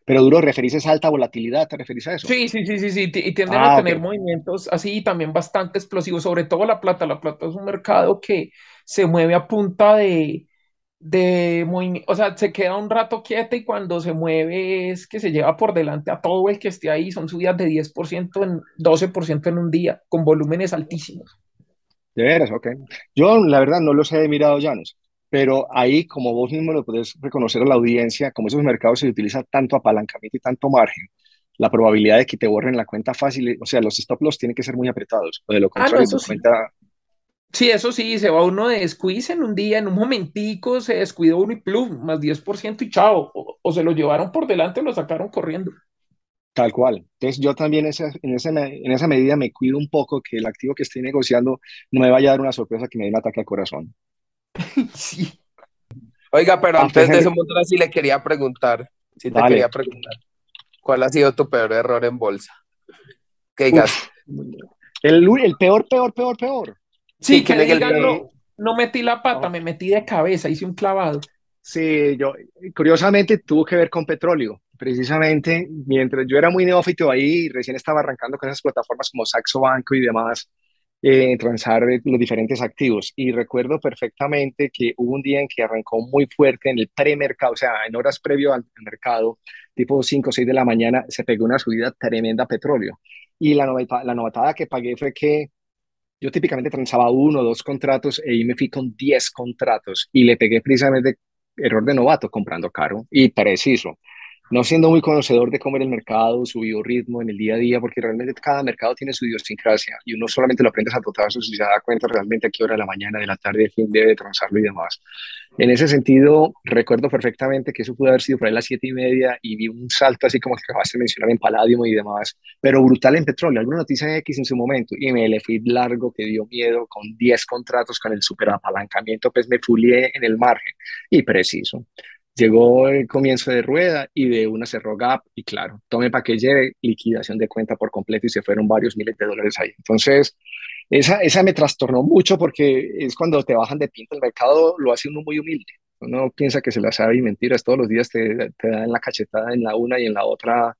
Pero duro, ¿referís a esa alta volatilidad? ¿Te referís a eso? Sí, sí, sí, sí, sí, y tienden ah, a tener okay. movimientos así también bastante explosivos, sobre todo la plata. La plata es un mercado que se mueve a punta de, de movimiento, o sea, se queda un rato quieta y cuando se mueve es que se lleva por delante a todo el que esté ahí, son subidas de 10% en 12% en un día, con volúmenes altísimos. De veras, ok. Yo la verdad no los he mirado, Llanos, pero ahí, como vos mismo lo podés reconocer a la audiencia, como esos mercados se utiliza tanto apalancamiento y tanto margen, la probabilidad de que te borren la cuenta fácil, o sea, los stop loss tienen que ser muy apretados, o de lo contrario, ah, no, tu sí. cuenta Sí, eso sí, se va uno de squeeze en un día, en un momentico se descuidó uno y plum, más 10% y chao. O, o, se lo llevaron por delante o lo sacaron corriendo. Tal cual. Entonces yo también esa, en, esa, en esa medida me cuido un poco que el activo que estoy negociando no me vaya a dar una sorpresa que me dé un ataque al corazón. sí. Oiga, pero antes de eso, Montra, sí le quería preguntar, sí te quería preguntar, ¿cuál ha sido tu peor error en bolsa? ¿Qué digas? el, el, peor, peor, peor, peor. Sí, que, digan, no, no metí la pata, me metí de cabeza, hice un clavado. Sí, yo, curiosamente tuvo que ver con petróleo. Precisamente, mientras yo era muy neófito ahí, recién estaba arrancando con esas plataformas como Saxo Banco y demás, eh, transar los diferentes activos. Y recuerdo perfectamente que hubo un día en que arrancó muy fuerte en el premercado, o sea, en horas previo al, mercado, tipo 5 o 6 de la mañana, se pegó una subida tremenda a petróleo. Y la, la novatada que pagué fue que yo típicamente transaba uno o dos contratos y ahí me fui con 10 contratos y le pegué precisamente error de novato comprando caro y preciso no siendo muy conocedor de cómo era el mercado, su biorritmo en el día a día, porque realmente cada mercado tiene su idiosincrasia y uno solamente lo aprende a totazos y se da cuenta realmente a qué hora de la mañana, de la tarde, de quién debe transarlo y demás. En ese sentido, recuerdo perfectamente que eso pudo haber sido por ahí las siete y media y vi un salto así como que acabaste de mencionar en Palladium y demás, pero brutal en petróleo, alguna noticia X en su momento y me le fui largo que dio miedo con 10 contratos con el superapalancamiento, pues me fulié en el margen y preciso. Llegó el comienzo de rueda y de una cerró gap y claro, tome para que lleve liquidación de cuenta por completo y se fueron varios miles de dólares ahí. Entonces, esa, esa me trastornó mucho porque es cuando te bajan de pinta el mercado, lo hace uno muy humilde. Uno piensa que se la sabe y mentiras, todos los días te, dan la cachetada en la una y en la otra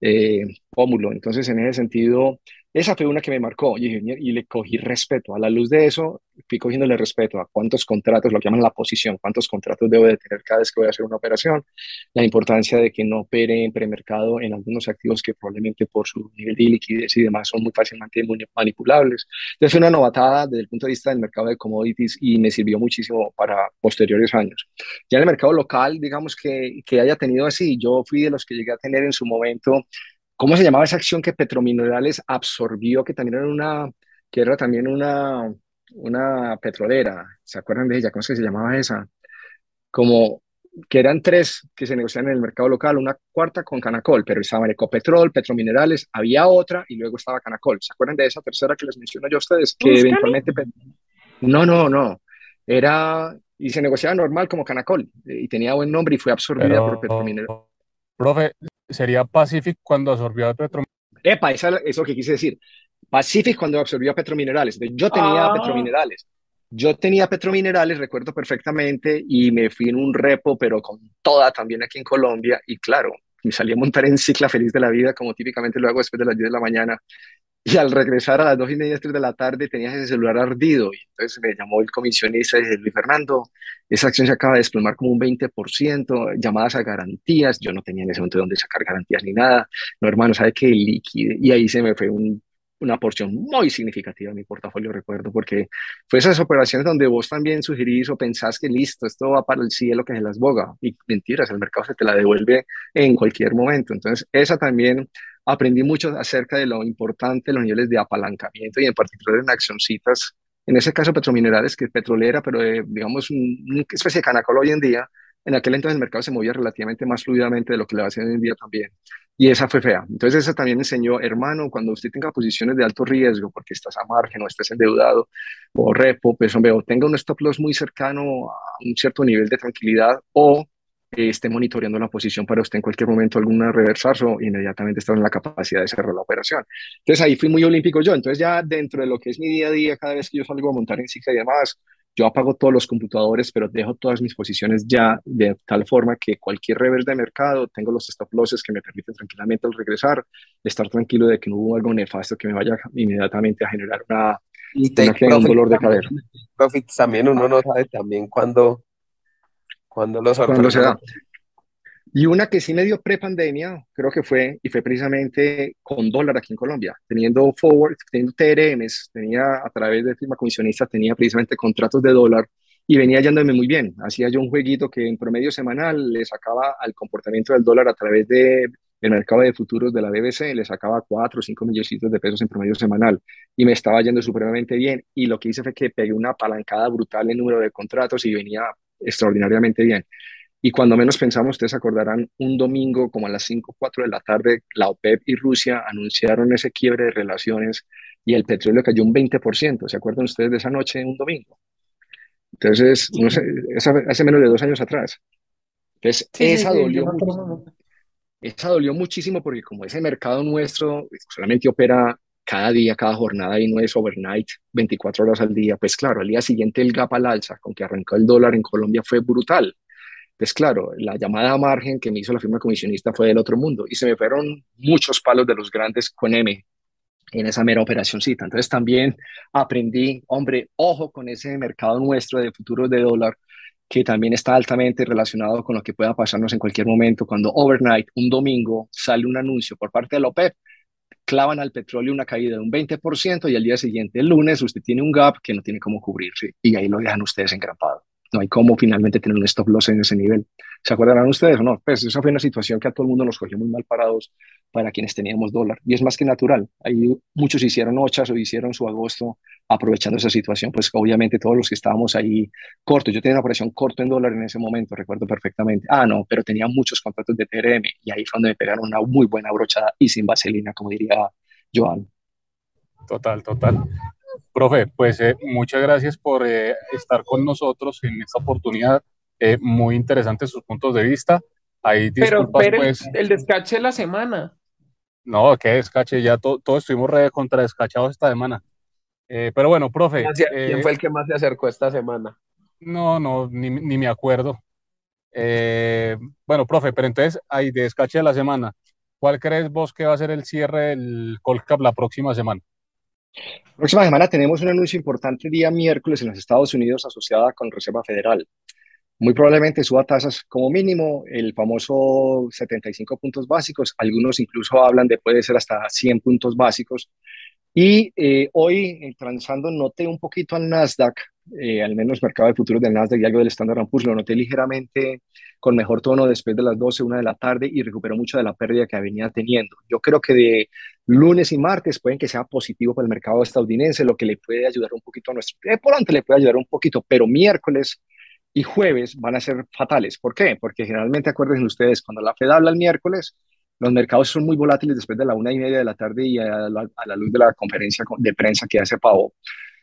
eh, pómulo. Entonces, en ese sentido, esa fue una que me marcó y, y, le cogí respeto. A la luz de eso, fui cogiéndole respeto a cuántos contratos, lo que llaman la posición, cuántos contratos debo de tener cada vez que voy a hacer una operación, la importancia de que no opere en premercado en algunos activos que probablemente por su nivel de liquidez y demás son muy fácilmente manipulables. Entonces, fue una novatada desde el punto de vista del mercado de commodities y me sirvió muchísimo para posteriores años. Ya en el mercado local, digamos que, que haya tenido así, yo fui de los que llegué a tener en su momento ¿Cómo se llamaba esa acción que Petrominerales absorbió, que también era una, que era también una, una petrolera? ¿Se acuerdan de ella? ¿Cómo se llamaba esa? Como que eran tres que se negociaban en el mercado local, una cuarta con Canacol, pero estaba Ecopetrol, Petrominerales, había otra y luego estaba Canacol. ¿Se acuerdan de esa tercera que les menciono yo a ustedes? Que eventualmente... No, no, no. Era... Y se negociaba normal como Canacol eh, y tenía buen nombre y fue absorbida por Petrominerales. Profe, sería Pacific cuando absorbió a Petrominerales. Epa, eso es lo que quise decir. Pacific cuando absorbió a Petrominerales. Yo tenía ah. Petrominerales. Yo tenía Petrominerales, recuerdo perfectamente, y me fui en un repo, pero con toda también aquí en Colombia. Y claro, me salí a montar en cicla feliz de la vida, como típicamente lo hago después de las 10 de la mañana. Y al regresar a las dos y media, tres de la tarde, tenía ese celular ardido. Y entonces me llamó el comisionista y dice, Luis Fernando, esa acción se acaba de desplomar como un 20%, llamadas a garantías. Yo no tenía en ese momento dónde sacar garantías ni nada. No, hermano, ¿sabe qué? Liquide. Y ahí se me fue un, una porción muy significativa de mi portafolio, recuerdo, porque fue esas operaciones donde vos también sugerís o pensás que listo, esto va para el cielo que se las boga. Y mentiras, el mercado se te la devuelve en cualquier momento. Entonces, esa también aprendí mucho acerca de lo importante los niveles de apalancamiento y en particular en accioncitas, en ese caso petrominerales, que es petrolera, pero digamos una especie de canacol hoy en día, en aquel entonces el mercado se movía relativamente más fluidamente de lo que le haciendo hoy en día también. Y esa fue fea. Entonces esa también enseñó, hermano, cuando usted tenga posiciones de alto riesgo, porque estás a margen o estás endeudado o repo, pues hombre, o tenga un stop loss muy cercano a un cierto nivel de tranquilidad o esté monitoreando la posición para usted en cualquier momento alguna reversarse o inmediatamente estar en la capacidad de cerrar la operación. Entonces ahí fui muy olímpico yo. Entonces ya dentro de lo que es mi día a día, cada vez que yo salgo a montar en cicla y demás, yo apago todos los computadores, pero dejo todas mis posiciones ya de tal forma que cualquier revés de mercado, tengo los stop losses que me permiten tranquilamente al regresar, estar tranquilo de que no hubo algo nefasto que me vaya inmediatamente a generar una, y un dolor de cadera. Profits también uno no sabe también cuándo cuando los Cuando se da. Y una que sí me dio pre-pandemia, creo que fue, y fue precisamente con dólar aquí en Colombia, teniendo forward, teniendo TRMs, tenía a través de firma comisionista, tenía precisamente contratos de dólar y venía yéndome muy bien. Hacía yo un jueguito que en promedio semanal le sacaba al comportamiento del dólar a través de el mercado de futuros de la BBC, le sacaba 4 o 5 milloncitos de pesos en promedio semanal y me estaba yendo supremamente bien. Y lo que hice fue que pegué una apalancada brutal en número de contratos y venía extraordinariamente bien. Y cuando menos pensamos, ustedes acordarán, un domingo como a las 5 o 4 de la tarde, la OPEP y Rusia anunciaron ese quiebre de relaciones y el petróleo cayó un 20%. ¿Se acuerdan ustedes de esa noche, un domingo? Entonces, no sé, hace menos de dos años atrás. Entonces, esa dolió mucho. Esa dolió muchísimo porque como ese mercado nuestro solamente opera cada día, cada jornada y no es overnight, 24 horas al día, pues claro, al día siguiente el gap al alza con que arrancó el dólar en Colombia fue brutal. Pues claro, la llamada a margen que me hizo la firma comisionista fue del otro mundo y se me fueron muchos palos de los grandes con M en esa mera operacióncita. Entonces también aprendí, hombre, ojo con ese mercado nuestro de futuros de dólar que también está altamente relacionado con lo que pueda pasarnos en cualquier momento cuando overnight, un domingo, sale un anuncio por parte de la OPEP, clavan al petróleo una caída de un 20% y al día siguiente, el lunes, usted tiene un gap que no tiene cómo cubrirse y ahí lo dejan ustedes engrapado no hay cómo finalmente tener un stop loss en ese nivel. ¿Se acuerdan ustedes o no? Pues esa fue una situación que a todo el mundo nos cogió muy mal parados para quienes teníamos dólar. Y es más que natural. Ahí muchos hicieron ochas o hicieron su agosto aprovechando esa situación. Pues obviamente todos los que estábamos ahí cortos. Yo tenía una operación corto en dólar en ese momento, recuerdo perfectamente. Ah, no, pero tenía muchos contratos de TRM y ahí fue donde me pegaron una muy buena brochada y sin vaselina, como diría Joan. Total, total. Profe, pues eh, muchas gracias por eh, estar con nosotros en esta oportunidad. Eh, muy interesantes sus puntos de vista. Ahí pero, pero pues, el, descache de la semana. No, qué descache, ya todos estuvimos re contra descachados esta semana. pero bueno, profe. ¿Quién fue el que más se acercó esta semana? No, no, ni, ni me acuerdo. bueno, profe, pero entonces, ahí de descache de la semana, ¿cuál crees vos que va a ser el cierre del Colcap la próxima semana? Próxima semana tenemos un anuncio importante día miércoles en los Estados Unidos asociada con Reserva Federal. Muy probablemente suba tasas como mínimo el famoso 75 puntos básicos, algunos incluso hablan de puede ser hasta 100 puntos básicos. Y eh, hoy, eh, transando, noté un poquito al Nasdaq, eh, al menos mercado de futuros del Nasdaq y algo del Standard Poor's, lo noté ligeramente con mejor tono después de las 12, 1 de la tarde y recuperó mucho de la pérdida que venía teniendo. Yo creo que de lunes y martes pueden que sea positivo para el mercado estadounidense, lo que le puede ayudar un poquito a nuestro volante, le puede ayudar un poquito, pero miércoles y jueves van a ser fatales. ¿Por qué? Porque generalmente, acuérdense ustedes, cuando la Fed habla el miércoles, los mercados son muy volátiles después de la una y media de la tarde y a la, luz de la conferencia de prensa que hace Pavo.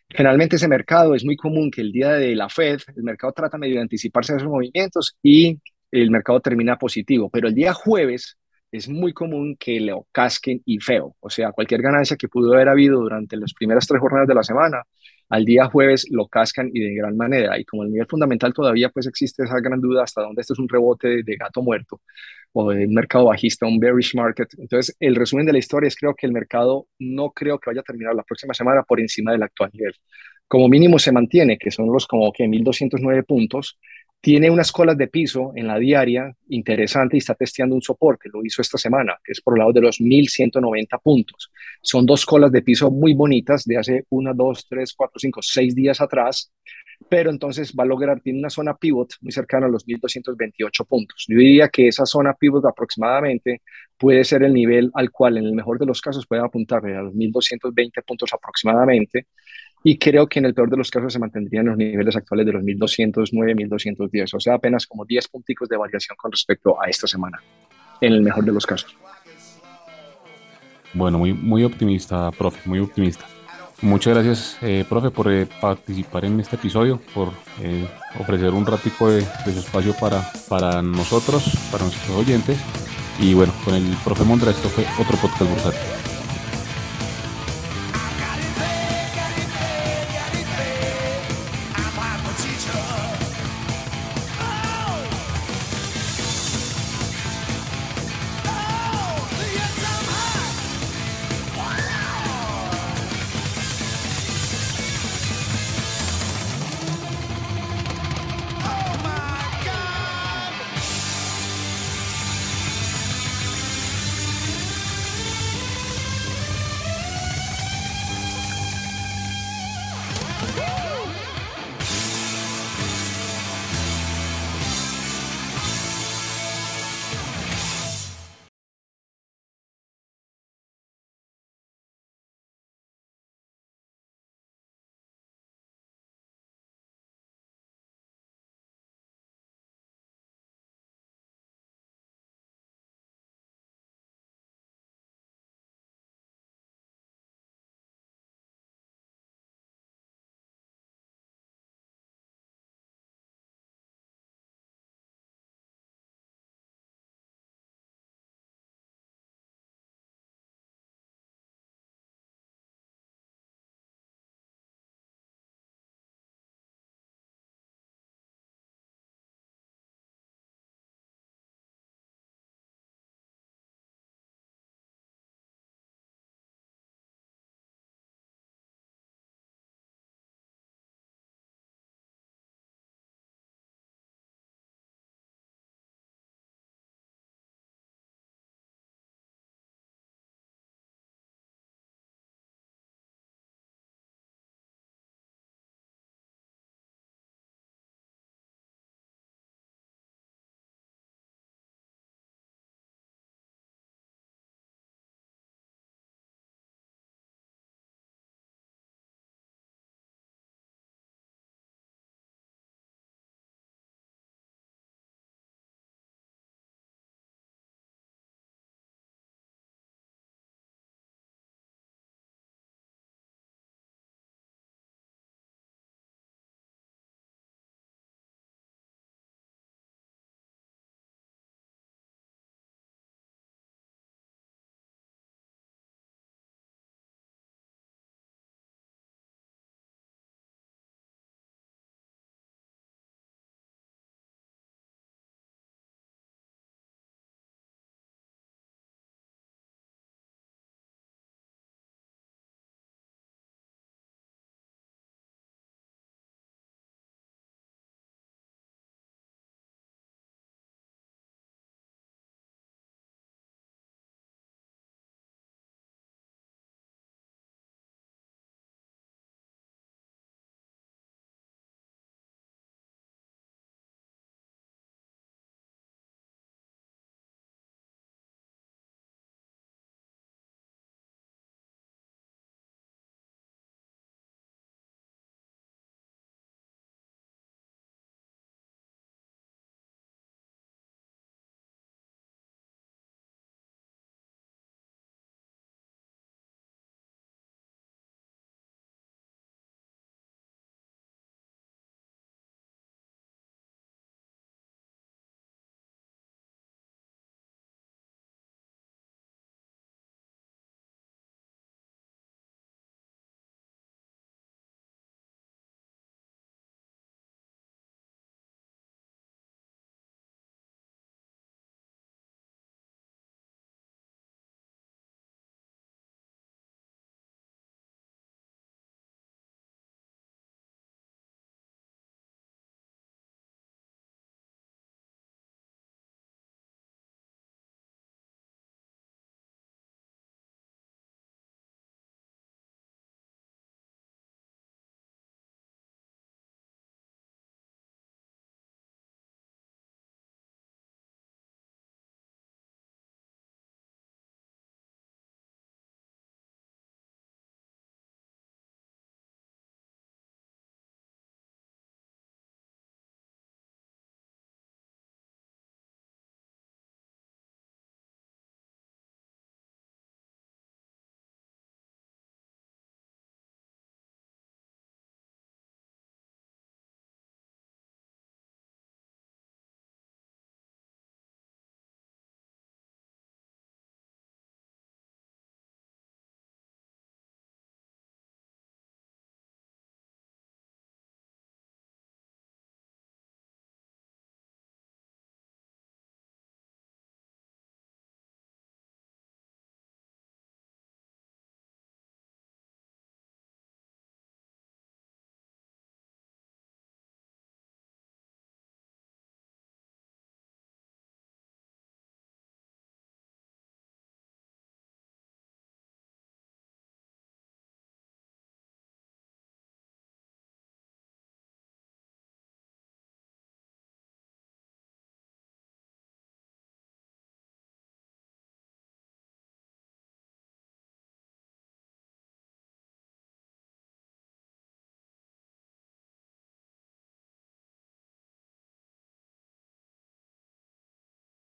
Generalmente ese mercado es muy común que el día de la Fed, el mercado trata medio de anticiparse a esos movimientos y el mercado termina positivo, pero el día jueves es muy común que le casquen y feo, o sea, cualquier ganancia que pudo haber habido durante las primeras tres jornadas de la semana, al día jueves lo cascan y de gran manera. Y como el nivel fundamental todavía pues existe esa gran duda hasta dónde esto es un rebote de, gato muerto o de un mercado bajista, un bearish market. Entonces, el resumen de la historia es creo que el mercado no creo que vaya a terminar la próxima semana por encima del actual nivel. Como mínimo se mantiene, que son los como que 1.209 puntos, tiene unas colas de piso en la diaria interesante y está testeando un soporte, lo hizo esta semana, que es por el lado de los 1190 puntos. Son dos colas de piso muy bonitas de hace una, dos, tres, cuatro, cinco, seis días atrás, pero entonces va a lograr, tiene una zona pivot muy cercana a los 1228 puntos. Yo diría que esa zona pivot aproximadamente puede ser el nivel al cual en el mejor de los casos puede apuntar a los 1220 puntos aproximadamente y creo que en el peor de los casos se mantendrían los niveles actuales de los 1209, 1210, o sea, apenas como 10 punticos de variación con respecto a esta semana, en el mejor de los casos. Bueno, muy, muy optimista, profe, muy optimista. Muchas gracias, eh, profe, por eh, participar en este episodio, por eh, ofrecer un ratico de, de, su espacio para, para nosotros, para nuestros oyentes. Y bueno, con el profe Mondra, esto fue otro podcast bursátil.